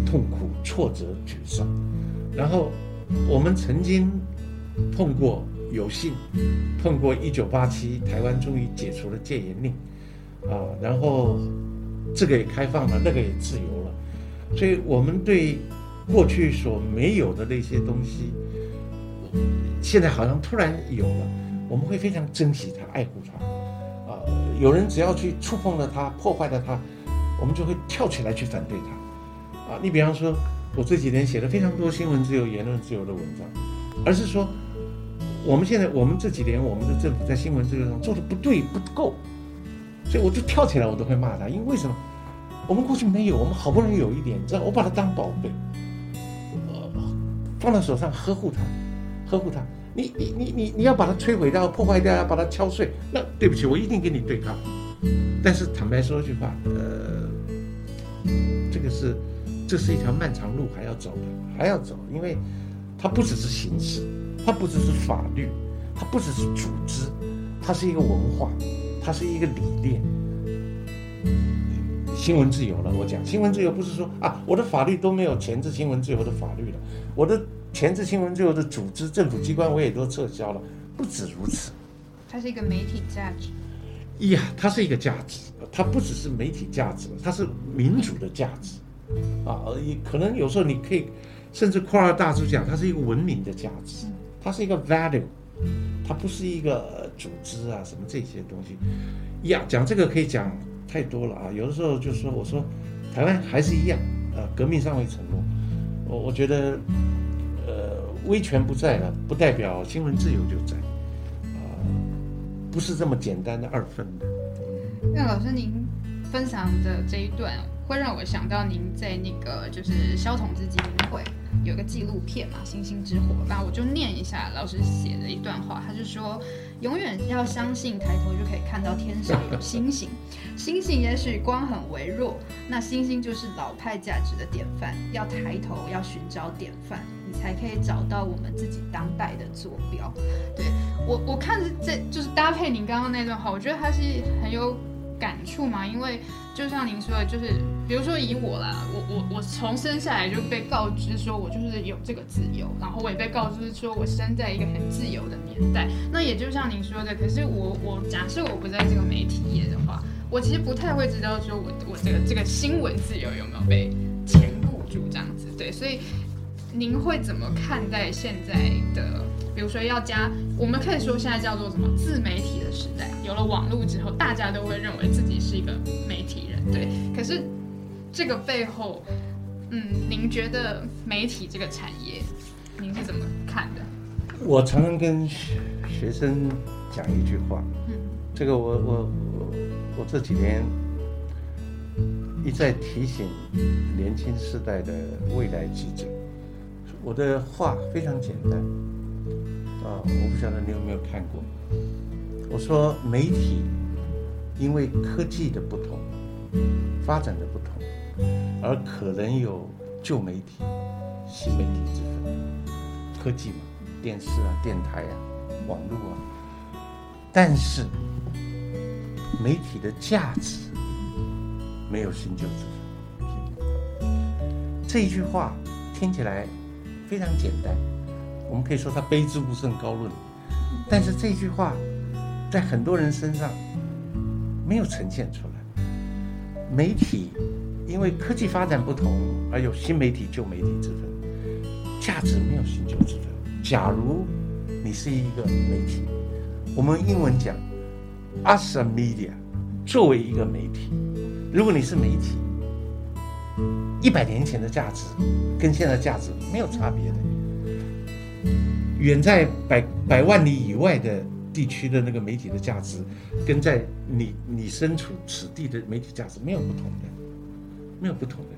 Speaker 2: 痛苦、挫折、沮丧。然后我们曾经碰过有幸碰过一九八七台湾终于解除了戒严令啊，然后这个也开放了，那个也自由了，所以我们对过去所没有的那些东西，现在好像突然有了，我们会非常珍惜它、爱护它。啊，有人只要去触碰了它、破坏了它，我们就会跳起来去反对它。啊，你比方说，我这几年写了非常多新闻自由、言论自由的文章，而是说，我们现在我们这几年我们的政府在新闻自由上做的不对、不够，所以我就跳起来，我都会骂他，因为为什么？我们过去没有，我们好不容易有一点，你知道，我把它当宝贝，呃，放在手上呵护它，呵护它。你你你你你要把它摧毁掉、破坏掉，要把它敲碎，那对不起，我一定跟你对抗。但是坦白说句话，呃，这个是这是一条漫长路，还要走的，还要走，因为它不只是形式，它不只是法律，它不只是组织，它是一个文化，它是一个理念。新闻自由了，我讲新闻自由不是说啊，我的法律都没有前置新闻自由的法律了，我的。前置新闻自由的组织、政府机关我也都撤销了，不止如此，
Speaker 1: 它是一个媒体价值。
Speaker 2: 呀，它是一个价值，它不只是媒体价值，它是民主的价值啊！也可能有时候你可以甚至夸大大叔讲，它是一个文明的价值，它是一个 value，它不是一个组织啊什么这些东西。呀，讲这个可以讲太多了啊！有的时候就是说，我说台湾还是一样，呃，革命尚未成功，我我觉得。呃威权不在了，不代表新闻自由就在，啊，不是这么简单的二分的。
Speaker 1: 那老师您分享的这一段，会让我想到您在那个就是萧统之基金会有个纪录片嘛，《星星之火》，那我就念一下老师写的一段话，他就说。永远要相信，抬头就可以看到天上有星星。星星也许光很微弱，那星星就是老派价值的典范。要抬头，要寻找典范，你才可以找到我们自己当代的坐标。对我，我看这就是搭配您刚刚那段话，我觉得它是很有。感触嘛，因为就像您说的，就是比如说以我啦，我我我从生下来就被告知说我就是有这个自由，然后我也被告知说我生在一个很自由的年代。那也就像您说的，可是我我假设我不在这个媒体业的话，我其实不太会知道说我我这个这个新闻自由有没有被钳固住这样子。对，所以您会怎么看待现在的？比如说要加，我们可以说现在叫做什么自媒体的时代，有了网络之后，大家都会认为自己是一个媒体人，对。可是这个背后，嗯，您觉得媒体这个产业，您是怎么看的？
Speaker 2: 我常常跟学生讲一句话，嗯，这个我我我我这几年一再提醒年轻世代的未来记者，我的话非常简单。啊，我不晓得你有没有看过。我说媒体因为科技的不同，发展的不同，而可能有旧媒体、新媒体之分。科技嘛，电视啊、电台啊、网络啊。但是媒体的价值没有新旧之分。这一句话听起来非常简单。我们可以说他卑之不甚高论，但是这句话在很多人身上没有呈现出来。媒体因为科技发展不同，而有新媒体、旧媒体之分，价值没有新旧之分。假如你是一个媒体，我们英文讲 as a media，作为一个媒体，如果你是媒体，一百年前的价值跟现在价值没有差别的。远在百百万里以外的地区的那个媒体的价值，跟在你你身处此地的媒体价值没有不同的，没有不同的。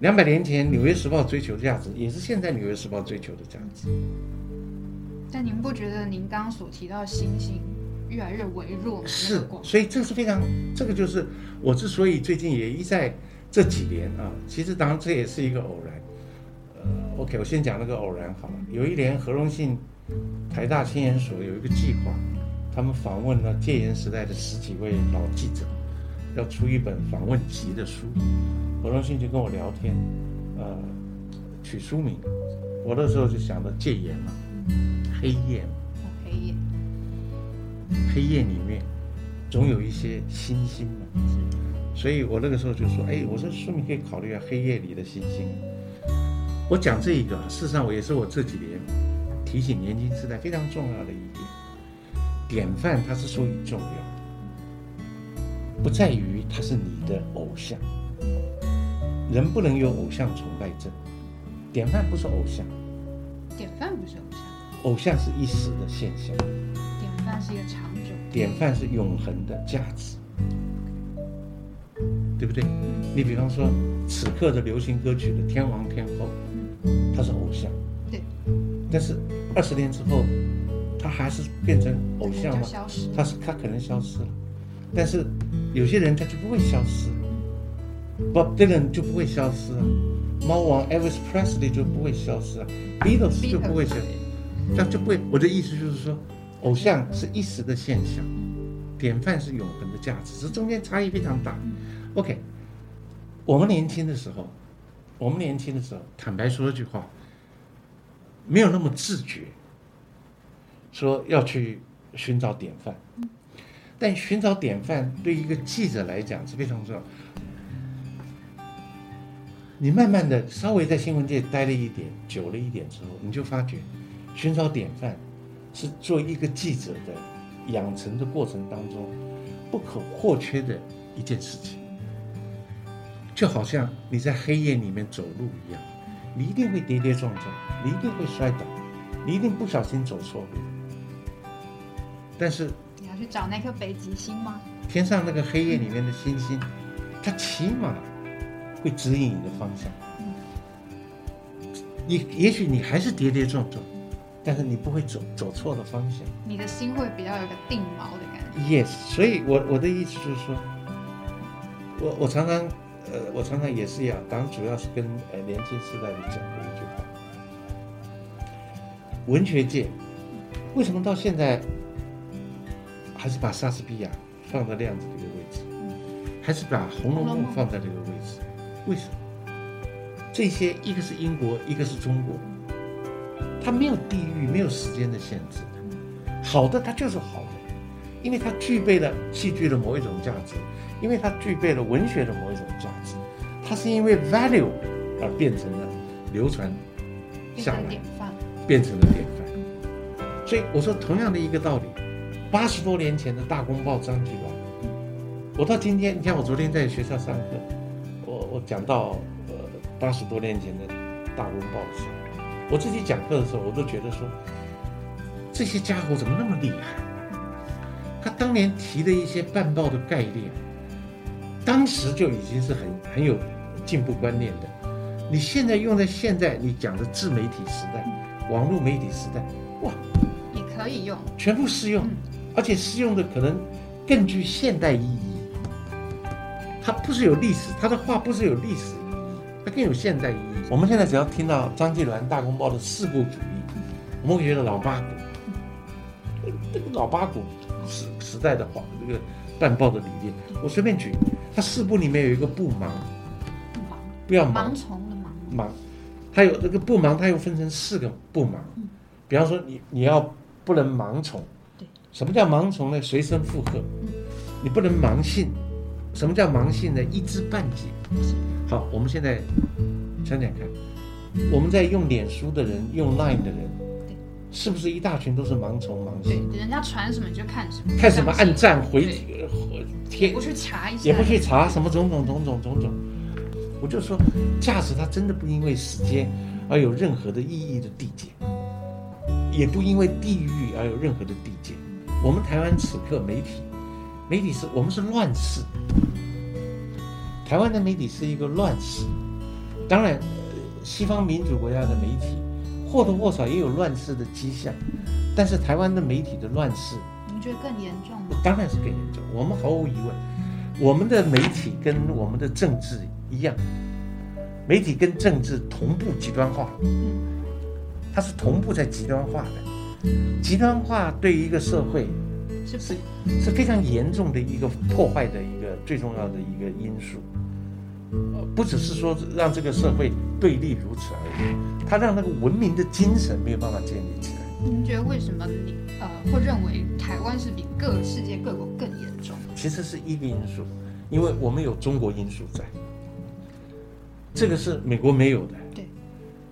Speaker 2: 两百年前《纽约时报》追求的价值，也是现在《纽约时报》追求的价值。
Speaker 1: 但您不觉得您刚刚所提到的星星越来越微弱吗？
Speaker 2: 是，所以这是非常，这个就是我之所以最近也一在这几年啊，其实当然这也是一个偶然。呃 OK，我先讲那个偶然好了。有一年，何荣信台大青研所有一个计划，他们访问了戒严时代的十几位老记者，要出一本访问集的书。何荣兴就跟我聊天，呃，取书名，我那时候就想到戒严嘛，黑夜嘛，
Speaker 1: 哦黑夜
Speaker 2: 黑夜里面总有一些星星嘛，所以我那个时候就说，哎，我说书名可以考虑下黑夜里的星星。我讲这一个，事实上我也是我这几年提醒年轻时代非常重要的一点。典范它之所以重要，不在于他是你的偶像，人不能有偶像崇拜症。典范不是偶像，
Speaker 1: 典范不是偶像，
Speaker 2: 偶像是一时的现象，
Speaker 1: 典范是一个长久。
Speaker 2: 典范是永恒的价值，对不对？你比方说，此刻的流行歌曲的天王天后，他是偶像，
Speaker 1: 对，
Speaker 2: 但是二十年之后，他还是变成偶像吗？
Speaker 1: 消失。
Speaker 2: 他是他可能消失了，但是有些人他就不会消失，Bob Dylan 就不会消失啊，猫王 Elvis Presley 就不会消失啊，Beatles 就不会消失，这样就不会。我的意思就是说，偶像是一时的现象，典范是永恒的价值，这中间差异非常大。OK，我们年轻的时候，我们年轻的时候，坦白说一句话，没有那么自觉，说要去寻找典范。但寻找典范对一个记者来讲是非常重要。你慢慢的稍微在新闻界待了一点，久了一点之后，你就发觉，寻找典范是做一个记者的养成的过程当中不可或缺的一件事情。就好像你在黑夜里面走路一样，你一定会跌跌撞撞，你一定会摔倒，你一定不小心走错路。但是
Speaker 1: 你要去找那颗北极星吗？
Speaker 2: 天上那个黑夜里面的星星，它起码会指引你的方向。你也许你还是跌跌撞撞，但是你不会走走错了方向。
Speaker 1: 你的心会比较有个定锚的感觉。
Speaker 2: Yes，所以我我的意思就是说，我我常常呃，我常常也是一样，当然主要是跟呃年轻时代的讲的一句话，文学界为什么到现在还是把莎士比亚放在那样子的一个位置，还是把《红楼梦》放在这个位置？为什么？这些一个是英国，一个是中国，它没有地域、没有时间的限制，好的它就是好的。因为它具备了戏剧的某一种价值，因为它具备了文学的某一种价值，它是因为 value 而变成了流传下来
Speaker 1: 变成典，范。
Speaker 2: 变成了典范。所以我说，同样的一个道理，八十多年前的大公报张继鸾，我到今天，你看我昨天在学校上课，讲到呃八十多年前的大公报的时候，我自己讲课的时候，我都觉得说，这些家伙怎么那么厉害？他当年提的一些办报的概念，当时就已经是很很有进步观念的。你现在用在现在你讲的自媒体时代、网络媒体时代，哇，
Speaker 1: 也可以用。
Speaker 2: 全部适用，而且适用的可能更具现代意义。它不是有历史，他的话不是有历史，它更有现代意义。我们现在只要听到张继鸾大公报的四部主义，我们会觉得老八股，这个老八股时时代的话，这个办报的理念，我随便举，它四部里面有一个不忙，
Speaker 1: 忙
Speaker 2: 不要忙
Speaker 1: 盲。从的盲。
Speaker 2: 忙，它有那个不忙，它又分成四个不忙。比方说你你要不能盲从
Speaker 1: 对，
Speaker 2: 什么叫盲从呢？随声附和，你不能盲信。什么叫盲信呢？一知半解。好，我们现在想想看，我们在用脸书的人，用 Line 的人，是不是一大群都是盲从盲
Speaker 1: 对
Speaker 2: 信？，
Speaker 1: 人家传什么你就看什么，
Speaker 2: 看什么按赞回贴
Speaker 1: 也不去查一下，
Speaker 2: 也不去查什么种种种种种种。我就说，价值它真的不因为时间而有任何的意义的递减，也不因为地域而有任何的递减。我们台湾此刻媒体，媒体是我们是乱世，台湾的媒体是一个乱世。当然，呃西方民主国家的媒体或多或少也有乱世的迹象，但是台湾的媒体的乱世
Speaker 1: 您觉得更严重吗？
Speaker 2: 当然是更严重。我们毫无疑问，我们的媒体跟我们的政治一样，媒体跟政治同步极端化，它是同步在极端化的。极端化对于一个社会
Speaker 1: 是
Speaker 2: 是是非常严重的一个破坏的一个最重要的一个因素。呃，不只是说让这个社会对立如此而已，它让那个文明的精神没有办法建立起来。
Speaker 1: 您觉得为什么你呃会认为台湾是比各世界各国更严重？
Speaker 2: 其实是一个因素，因为我们有中国因素在，这个是美国没有的。
Speaker 1: 对，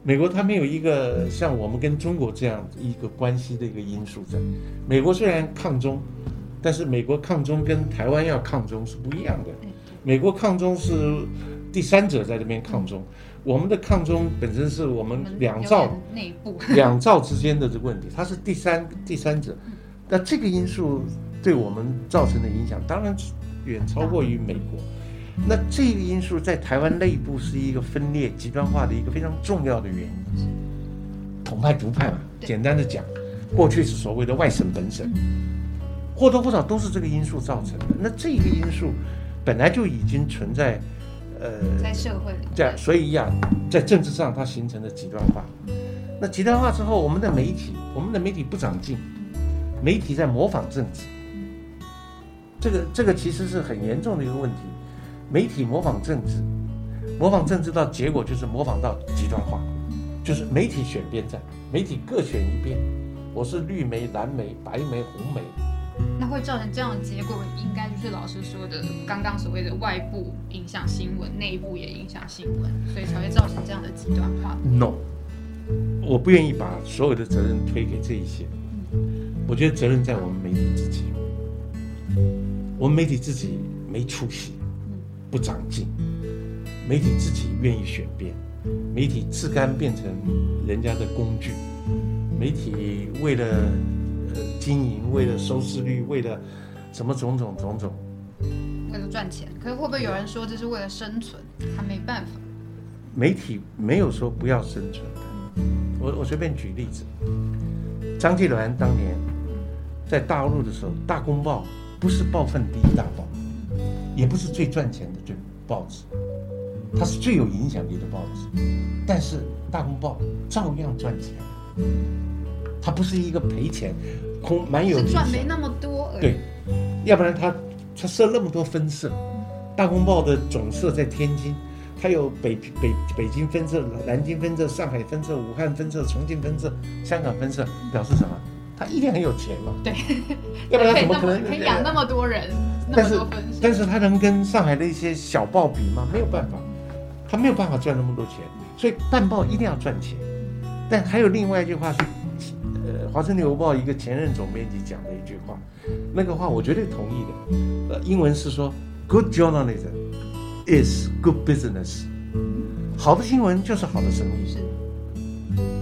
Speaker 2: 美国它没有一个像我们跟中国这样一个关系的一个因素在。美国虽然抗中，但是美国抗中跟台湾要抗中是不一样的。美国抗中是第三者在这边抗中，我们的抗中本身是我们两造
Speaker 1: 内部
Speaker 2: 两造之间的这个问题，它是第三第三者。那这个因素对我们造成的影响，当然远超过于美国。那这个因素在台湾内部是一个分裂极端化的一个非常重要的原因，统派独派嘛。简单的讲，过去是所谓的外省本省，或多或少都是这个因素造成的。那这个因素本来就已经存在，呃，
Speaker 1: 在社会里，
Speaker 2: 在所以呀，在政治上它形成了极端化。那极端化之后，我们的媒体，我们的媒体不长进，媒体在模仿政治，这个这个其实是很严重的一个问题。媒体模仿政治，模仿政治到结果就是模仿到极端化，就是媒体选边站，媒体各选一边，我是绿媒、蓝媒、白媒、红媒。
Speaker 1: 那会造成这样的结果，应该就是老师说的刚刚所谓的外部影响新闻，内部也影响新闻，所以才会造成这样的极端化。
Speaker 2: No，我不愿意把所有的责任推给这一些，我觉得责任在我们媒体自己，我们媒体自己没出息，不长进，媒体自己愿意选边，媒体自甘变成人家的工具，媒体为了呃经营，为了收视率，为了什么种种种种，
Speaker 1: 为了赚钱，可是会不会有人说这是为了生存？他没办法。
Speaker 2: 媒体没有说不要生存。的。我我随便举例子，张纪伦当年在大陆的时候，《大公报》不是报份第一大报，也不是最赚钱的最报纸，它是最有影响力的报纸，但是《大公报》照样赚钱，它不是一个赔钱，空蛮有
Speaker 1: 是赚没那么多而已。
Speaker 2: 对，要不然它它设那么多分社，大公报的总社在天津，它有北北北京分社、南京分社、上海分社、武汉分社、重庆分社、香港分社，表示什么？他一定很有钱嘛。
Speaker 1: 对，
Speaker 2: 要不然 怎么可能？
Speaker 1: 可以养那么多人，那
Speaker 2: 但是？但是他能跟上海的一些小报比吗？没有办法，他没有办法赚那么多钱，所以办报一定要赚钱。但还有另外一句话是，呃，《华盛顿邮报》一个前任总编辑讲的一句话，那个话我绝对同意的。呃，英文是说，Good journalism is good business。好的新闻就是好的生意。
Speaker 1: 是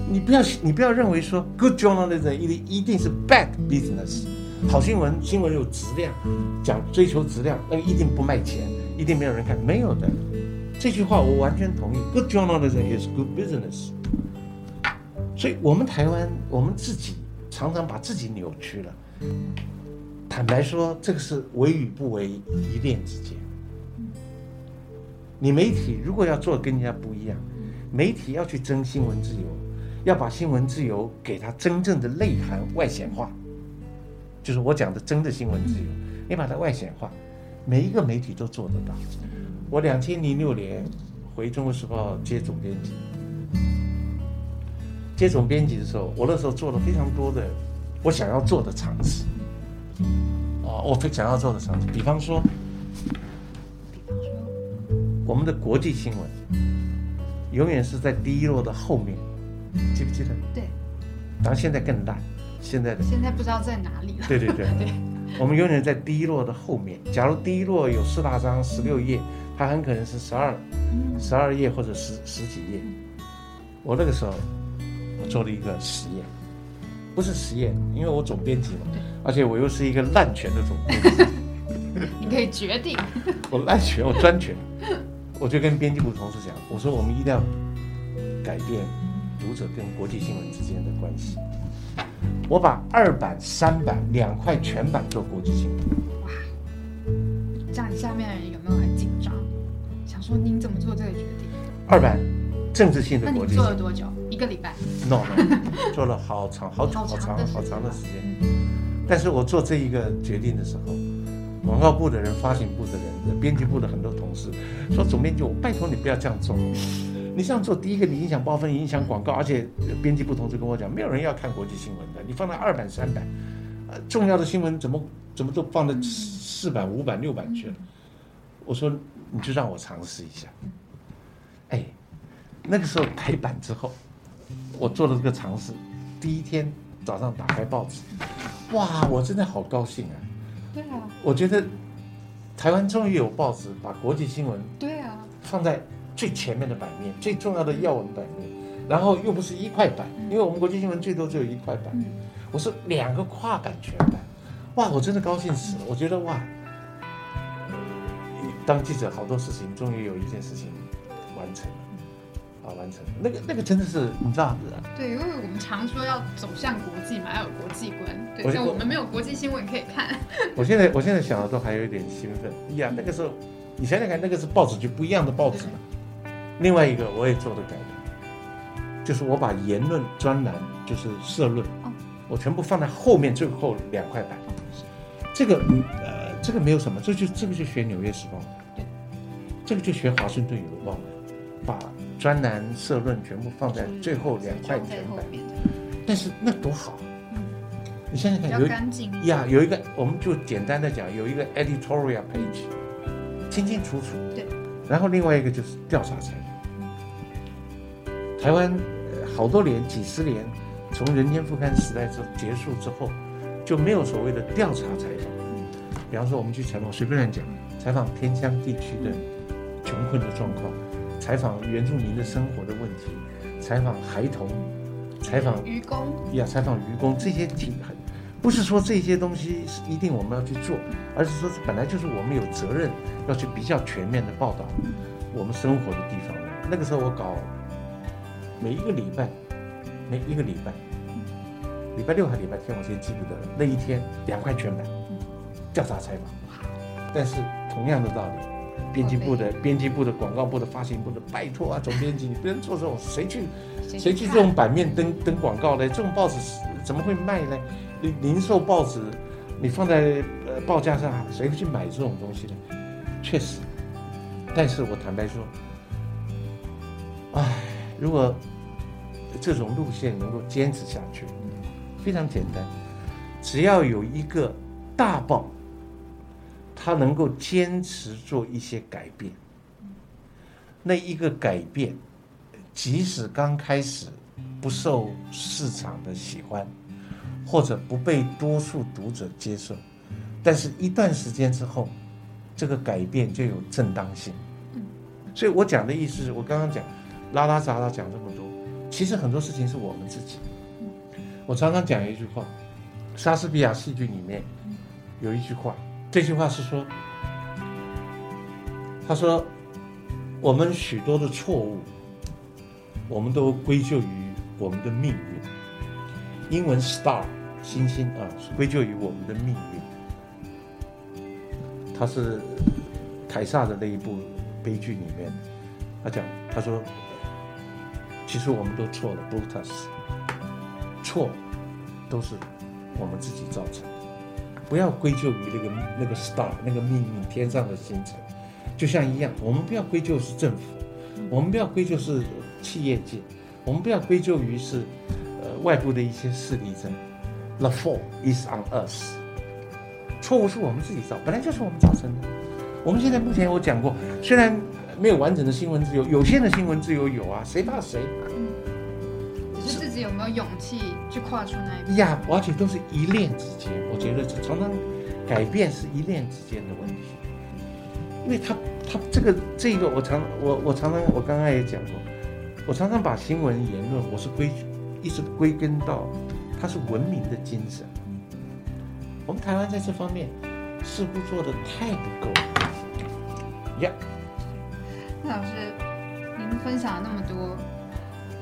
Speaker 2: 你不要你不要认为说 good journalism 一定一定是 bad business，好新闻新闻有质量，讲追求质量，那一定不卖钱，一定没有人看，没有的。这句话我完全同意，good journalism is good business。所以我们台湾我们自己常常把自己扭曲了。坦白说，这个是为与不为一念之间。你媒体如果要做跟人家不一样，媒体要去争新闻自由，要把新闻自由给它真正的内涵外显化，就是我讲的真的新闻自由，你把它外显化，每一个媒体都做得到。我两千零六年回《中国时报》接总编辑，接总编辑的时候，我那时候做了非常多的我想要做的尝试。哦，我非想要做的尝试，比方说
Speaker 1: 比方说，
Speaker 2: 我们的国际新闻，永远是在第一摞的后面，记不记得？
Speaker 1: 对，
Speaker 2: 然后现在更烂，现在的
Speaker 1: 现在不知道在哪里了。
Speaker 2: 对对对，
Speaker 1: 对
Speaker 2: 我们永远在第一摞的后面。假如第一摞有四大章十六页，它很可能是十二
Speaker 1: 嗯
Speaker 2: 十二页或者十十几页。我那个时候，我做了一个实验，不是实验，因为我总编辑嘛，而且我又是一个滥权的总编辑，
Speaker 1: 你可以决定。
Speaker 2: 我滥权，我专权，我就跟编辑部同事讲，我说我们一定要改变读者跟国际新闻之间的关系。我把二版、三版两块全版做国际新闻。
Speaker 1: 这下面的人有没有很紧张？想说您怎么做这个决定？
Speaker 2: 二版政治性的国际那你
Speaker 1: 做了多久？一个礼拜。
Speaker 2: ，no no，做了好长好久
Speaker 1: 好
Speaker 2: 好长好长的时间。但是我做这一个决定的时候，广告部的人、发行部的人、编辑部的很多同事说：“总编辑，我拜托你不要这样做。你这样做，第一个你影响包分，影响广告，而且编辑部同事跟我讲，没有人要看国际新闻的，你放在二版、三版，呃，重要的新闻怎么怎么都放在四版、五版、六版去了。”我说：“你就让我尝试一下。”哎，那个时候改版之后，我做了这个尝试，第一天早上打开报纸，哇，我真的好高兴啊！
Speaker 1: 对啊，
Speaker 2: 我觉得台湾终于有报纸把国际新闻
Speaker 1: 对啊，
Speaker 2: 放在最前面的版面，最重要的要闻版面，然后又不是一块版，因为我们国际新闻最多只有一块版，
Speaker 1: 嗯
Speaker 2: 我是两个跨版全版，哇，我真的高兴死了！我觉得哇，当记者好多事情，终于有一件事情完成了，啊，完成了，那个那个真的是你知道，
Speaker 1: 对，因为我们常说要走向国际嘛，要有国际观，对，
Speaker 2: 我
Speaker 1: 所以我们没有国际新闻可以看。
Speaker 2: 我现在我现在想的都还有一点兴奋呀。那个时候，你想想看，那个是报纸就不一样的报纸嘛。另外一个我也做了改良，就是我把言论专栏，就是社论，
Speaker 1: 哦
Speaker 2: 我全部放在后面最后两块板。这个嗯呃，这个没有什么，这就这个就学《纽约时报》
Speaker 1: 对，
Speaker 2: 这个就学《华盛顿邮报》把专栏社论全部放在最后两块
Speaker 1: 在
Speaker 2: 全版。
Speaker 1: 后面，
Speaker 2: 但是那多好你想想看，有。呀，有一个，我们就简单的讲，有一个 editorial page，清清楚楚。
Speaker 1: 对。
Speaker 2: 然后另外一个就是调查采访。台湾呃好多年，几十年，从《人间副刊》时代之结束之后，就没有所谓的调查采访。比方说，我们去采访，随便乱讲，采访偏乡地区的穷困的状况，采访原住民的生活的问题，采访孩童，采访
Speaker 1: 愚公，
Speaker 2: 呀，采访愚公这些挺很，不是说这些东西是一定我们要去做，而是说本来就是我们有责任要去比较全面的报道我们生活的地方。那个时候我搞每一个礼拜，每一个礼拜，礼拜六还礼拜天，我现在记不得了。那一天两块全版调查采访，但是同样的道理。编辑部的、编辑部的、广告部的、发行部的，拜托啊，总编辑，你不能做这种，谁去谁去这种版面登登广告呢？这种报纸怎么会卖呢？零零售报纸，你放在呃报价上，谁会去买这种东西呢？确实，但是我坦白说，唉，如果这种路线能够坚持下去，非常简单，只要有一个大报，它能够坚持做一些改变，那一个改变。即使刚开始不受市场的喜欢，或者不被多数读者接受，但是一段时间之后，这个改变就有正当性。所以我讲的意思是我刚刚讲拉拉杂杂讲这么多，其实很多事情是我们自己。我常常讲一句话，莎士比亚戏剧里面有一句话，这句话是说，他说我们许多的错误。我们都归咎于我们的命运。英文 star 星星啊，归咎于我们的命运。他是凯撒的那一部悲剧里面，他讲他说，其实我们都错了，Brutus，错都是我们自己造成的，不要归咎于那个那个 star 那个命运天上的星辰，就像一样，我们不要归咎是政府，我们不要归咎是。企业界，我们不要归咎于是，呃，外部的一些势力在。The fault is on us。错误是我们自己造，本来就是我们造成的。我们现在目前我讲过，虽然没有完整的新闻自由，有限的新闻自由有啊，谁怕谁？
Speaker 1: 嗯，只是自己有没有勇气去跨出那一步
Speaker 2: 呀？而且都是一念之间，我觉得常常改变是一念之间的问题，因为他他这个这个我常我我常常我刚刚也讲过。我常常把新闻言论，我是归一直归根到，它是文明的精神。我们台湾在这方面似乎做的太不够了。呀，
Speaker 1: 那老师，您分享了那么多，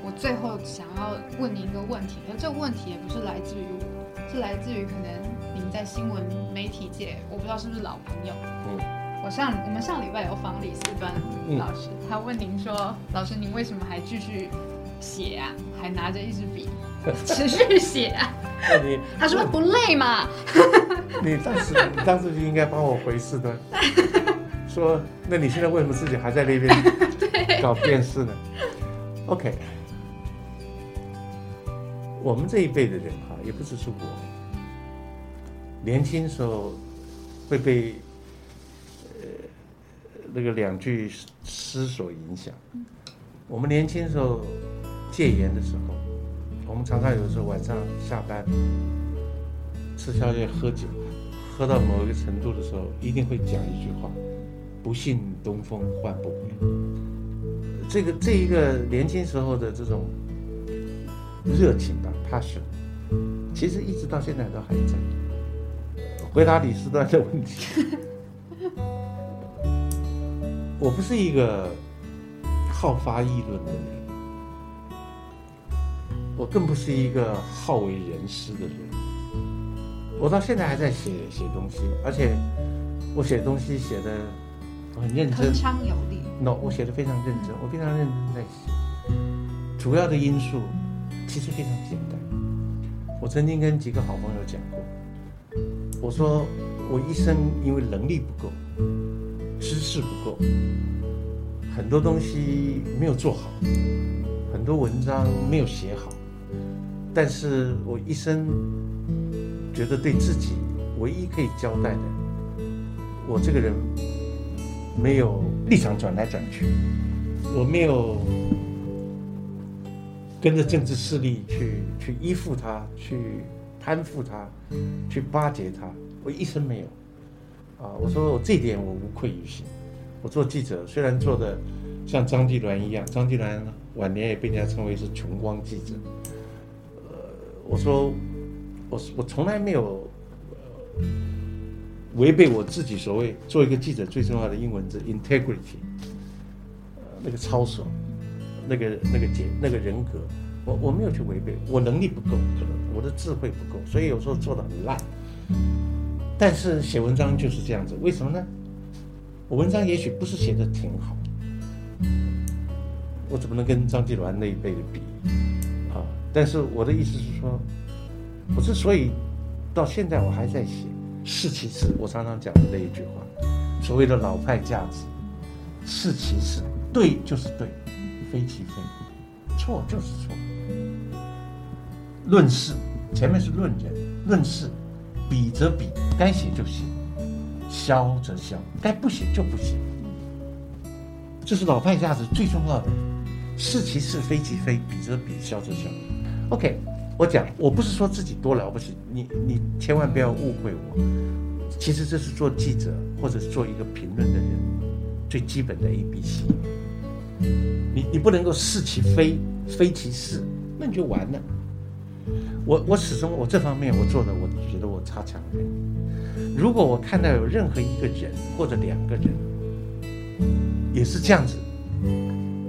Speaker 1: 我最后想要问您一个问题，而这个问题也不是来自于我，是来自于可能您在新闻媒体界，我不知道是不是老朋友。
Speaker 2: 嗯。
Speaker 1: 我上我们上礼拜有访李四端老师，他问您说，老师您为什么还继续写啊，还拿着一支笔 持续写啊。他说不累嘛？
Speaker 2: 你当时你当时就应该帮我回事的，说那你现在为什么自己还在那边 搞电视呢？OK，我们这一辈的人哈，也不只是我，年轻时候会被呃那个两句诗所影响。我们年轻时候戒严的时候，我们常常有的时候晚上下班吃宵夜喝酒，喝到某一个程度的时候，一定会讲一句话：“不信东风唤不回。”这个这一个年轻时候的这种热情吧，passion，其实一直到现在都还在。回答李斯端的问题，我不是一个好发议论的人，我更不是一个好为人师的人。我到现在还在写写东西，而且我写东西写的很认真
Speaker 1: 铿。锵有力。
Speaker 2: no，我写的非常认真，我非常认真在写。主要的因素其实非常简单。我曾经跟几个好朋友讲过，我说我一生因为能力不够，知识不够，很多东西没有做好，很多文章没有写好，但是我一生觉得对自己唯一可以交代的，我这个人没有立场转来转去，我没有跟着政治势力去去依附他，去攀附他，去巴结他，我一生没有。啊，我说我这点我无愧于心。我做记者虽然做的像张纪鸾一样，张纪鸾晚年也被人家称为是穷光记者。呃，我说我我从来没有违背我自己所谓做一个记者最重要的英文字 integrity，那个操守，那个那个节那个人格，我我没有去违背，我能力不够，可能我的智慧不够，所以有时候做的很烂。但是写文章就是这样子，为什么呢？我文章也许不是写的挺好，我怎么能跟张继鸾那一辈的比啊？但是我的意思是说，我之所以到现在我还在写，是其是，我常常讲的那一句话，所谓的老派价值，是其是，对就是对，非其非，错就是错。论事，前面是论人，论事，比则比，该写就写，消则消，该不写就不写。这是老派价值最重要的，是其是，非其非，比则比，消则消。OK，我讲，我不是说自己多了不起，你你千万不要误会我。其实这是做记者或者是做一个评论的人最基本的 A B C。你你不能够是其非，非其是，那你就完了。我我始终我这方面我做的，我觉得我差强人意。如果我看到有任何一个人或者两个人也是这样子，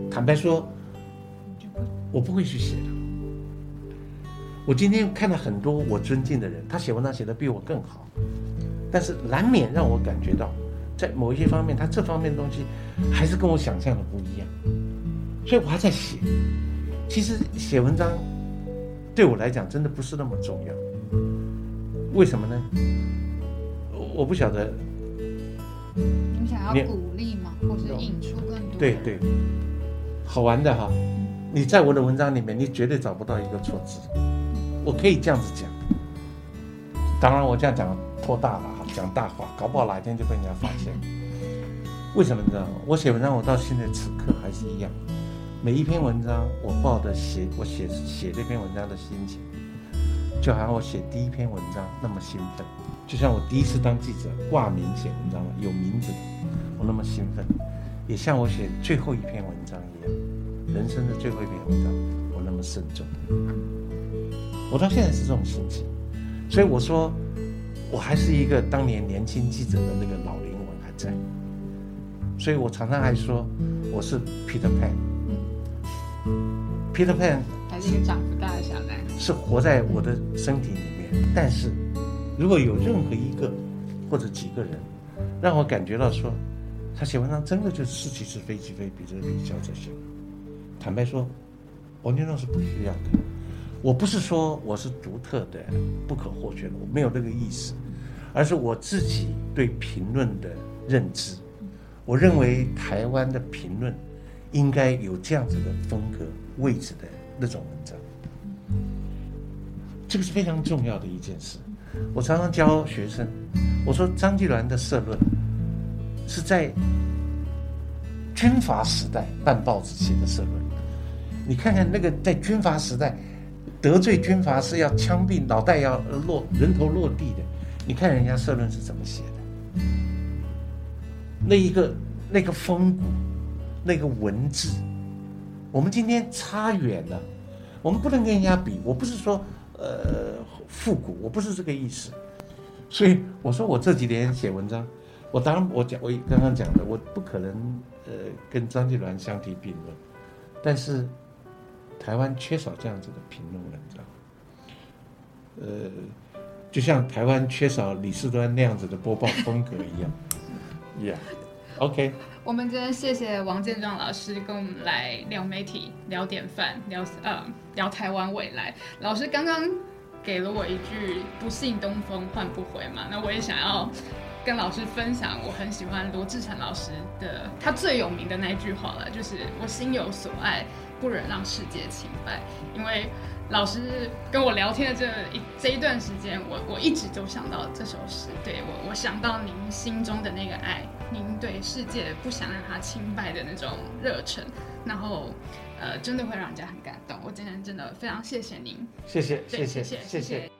Speaker 2: 坦白说，我不会去写的。我今天看到很多我尊敬的人，他写文章写得比我更好，但是难免让我感觉到，在某一些方面，他这方面的东西还是跟我想象的不一样，所以我还在写。其实写文章对我来讲真的不是那么重要，为什么呢？我我不晓得，
Speaker 1: 你想要鼓励吗？或是引出更多？
Speaker 2: 对。对，好玩的哈。你在我的文章里面，你绝对找不到一个错字。我可以这样子讲，当然我这样讲拖大了哈，讲大话，搞不好哪一天就被人家发现。为什么你知道吗？我写文章，我到现在此刻还是一样，每一篇文章我抱的写我写写这篇文章的心情，就好像我写第一篇文章那么兴奋，就像我第一次当记者挂名写文章有名字，我那么兴奋，也像我写最后一篇文章一样，人生的最后一篇文章，我那么慎重。我到现在是这种心情，所以我说，我还是一个当年年轻记者的那个老灵魂还在，所以我常常还说我是 Peter Pan。Peter Pan
Speaker 1: 还是一个长不大的小男孩。
Speaker 2: 是活在我的身体里面，但是如果有任何一个或者几个人让我感觉到说，他写文章真的就是是其是非其非，彼则彼，消则消。坦白说，王金龙是不需要的。我不是说我是独特的、不可或缺的，我没有这个意思，而是我自己对评论的认知。我认为台湾的评论应该有这样子的风格、位置的那种文章，这个是非常重要的一件事。我常常教学生，我说张继鸾的社论是在军阀时代办报纸写的社论，你看看那个在军阀时代得罪军阀是要枪毙、脑袋要落、人头落地的，你看人家社论是怎么写的？那一个那个风骨，那个文字，我们今天差远了，我们不能跟人家比。我不是说呃复古，我不是这个意思。所以我说我这几年写文章，我当然我讲我刚刚讲的，我不可能呃跟张继鸾相提并论，但是台湾缺少这样子的评论文章，呃，就像台湾缺少李世端那样子的播报风格一样。Yeah，OK。
Speaker 1: 我们今天谢谢王建壮老师跟我们来聊媒体、聊典范、聊呃聊台湾未来。老师刚刚给了我一句“不信东风换不回”嘛，那我也想要跟老师分享，我很喜欢罗志成老师的他最有名的那一句话了，就是“我心有所爱，不忍让世界清白”，因为。老师跟我聊天的这一这一段时间，我我一直都想到这首诗，对我我想到您心中的那个爱，您对世界不想让它清白的那种热忱，然后呃，真的会让人家很感动。我今天真的非常谢谢您，
Speaker 2: 谢谢谢谢谢谢。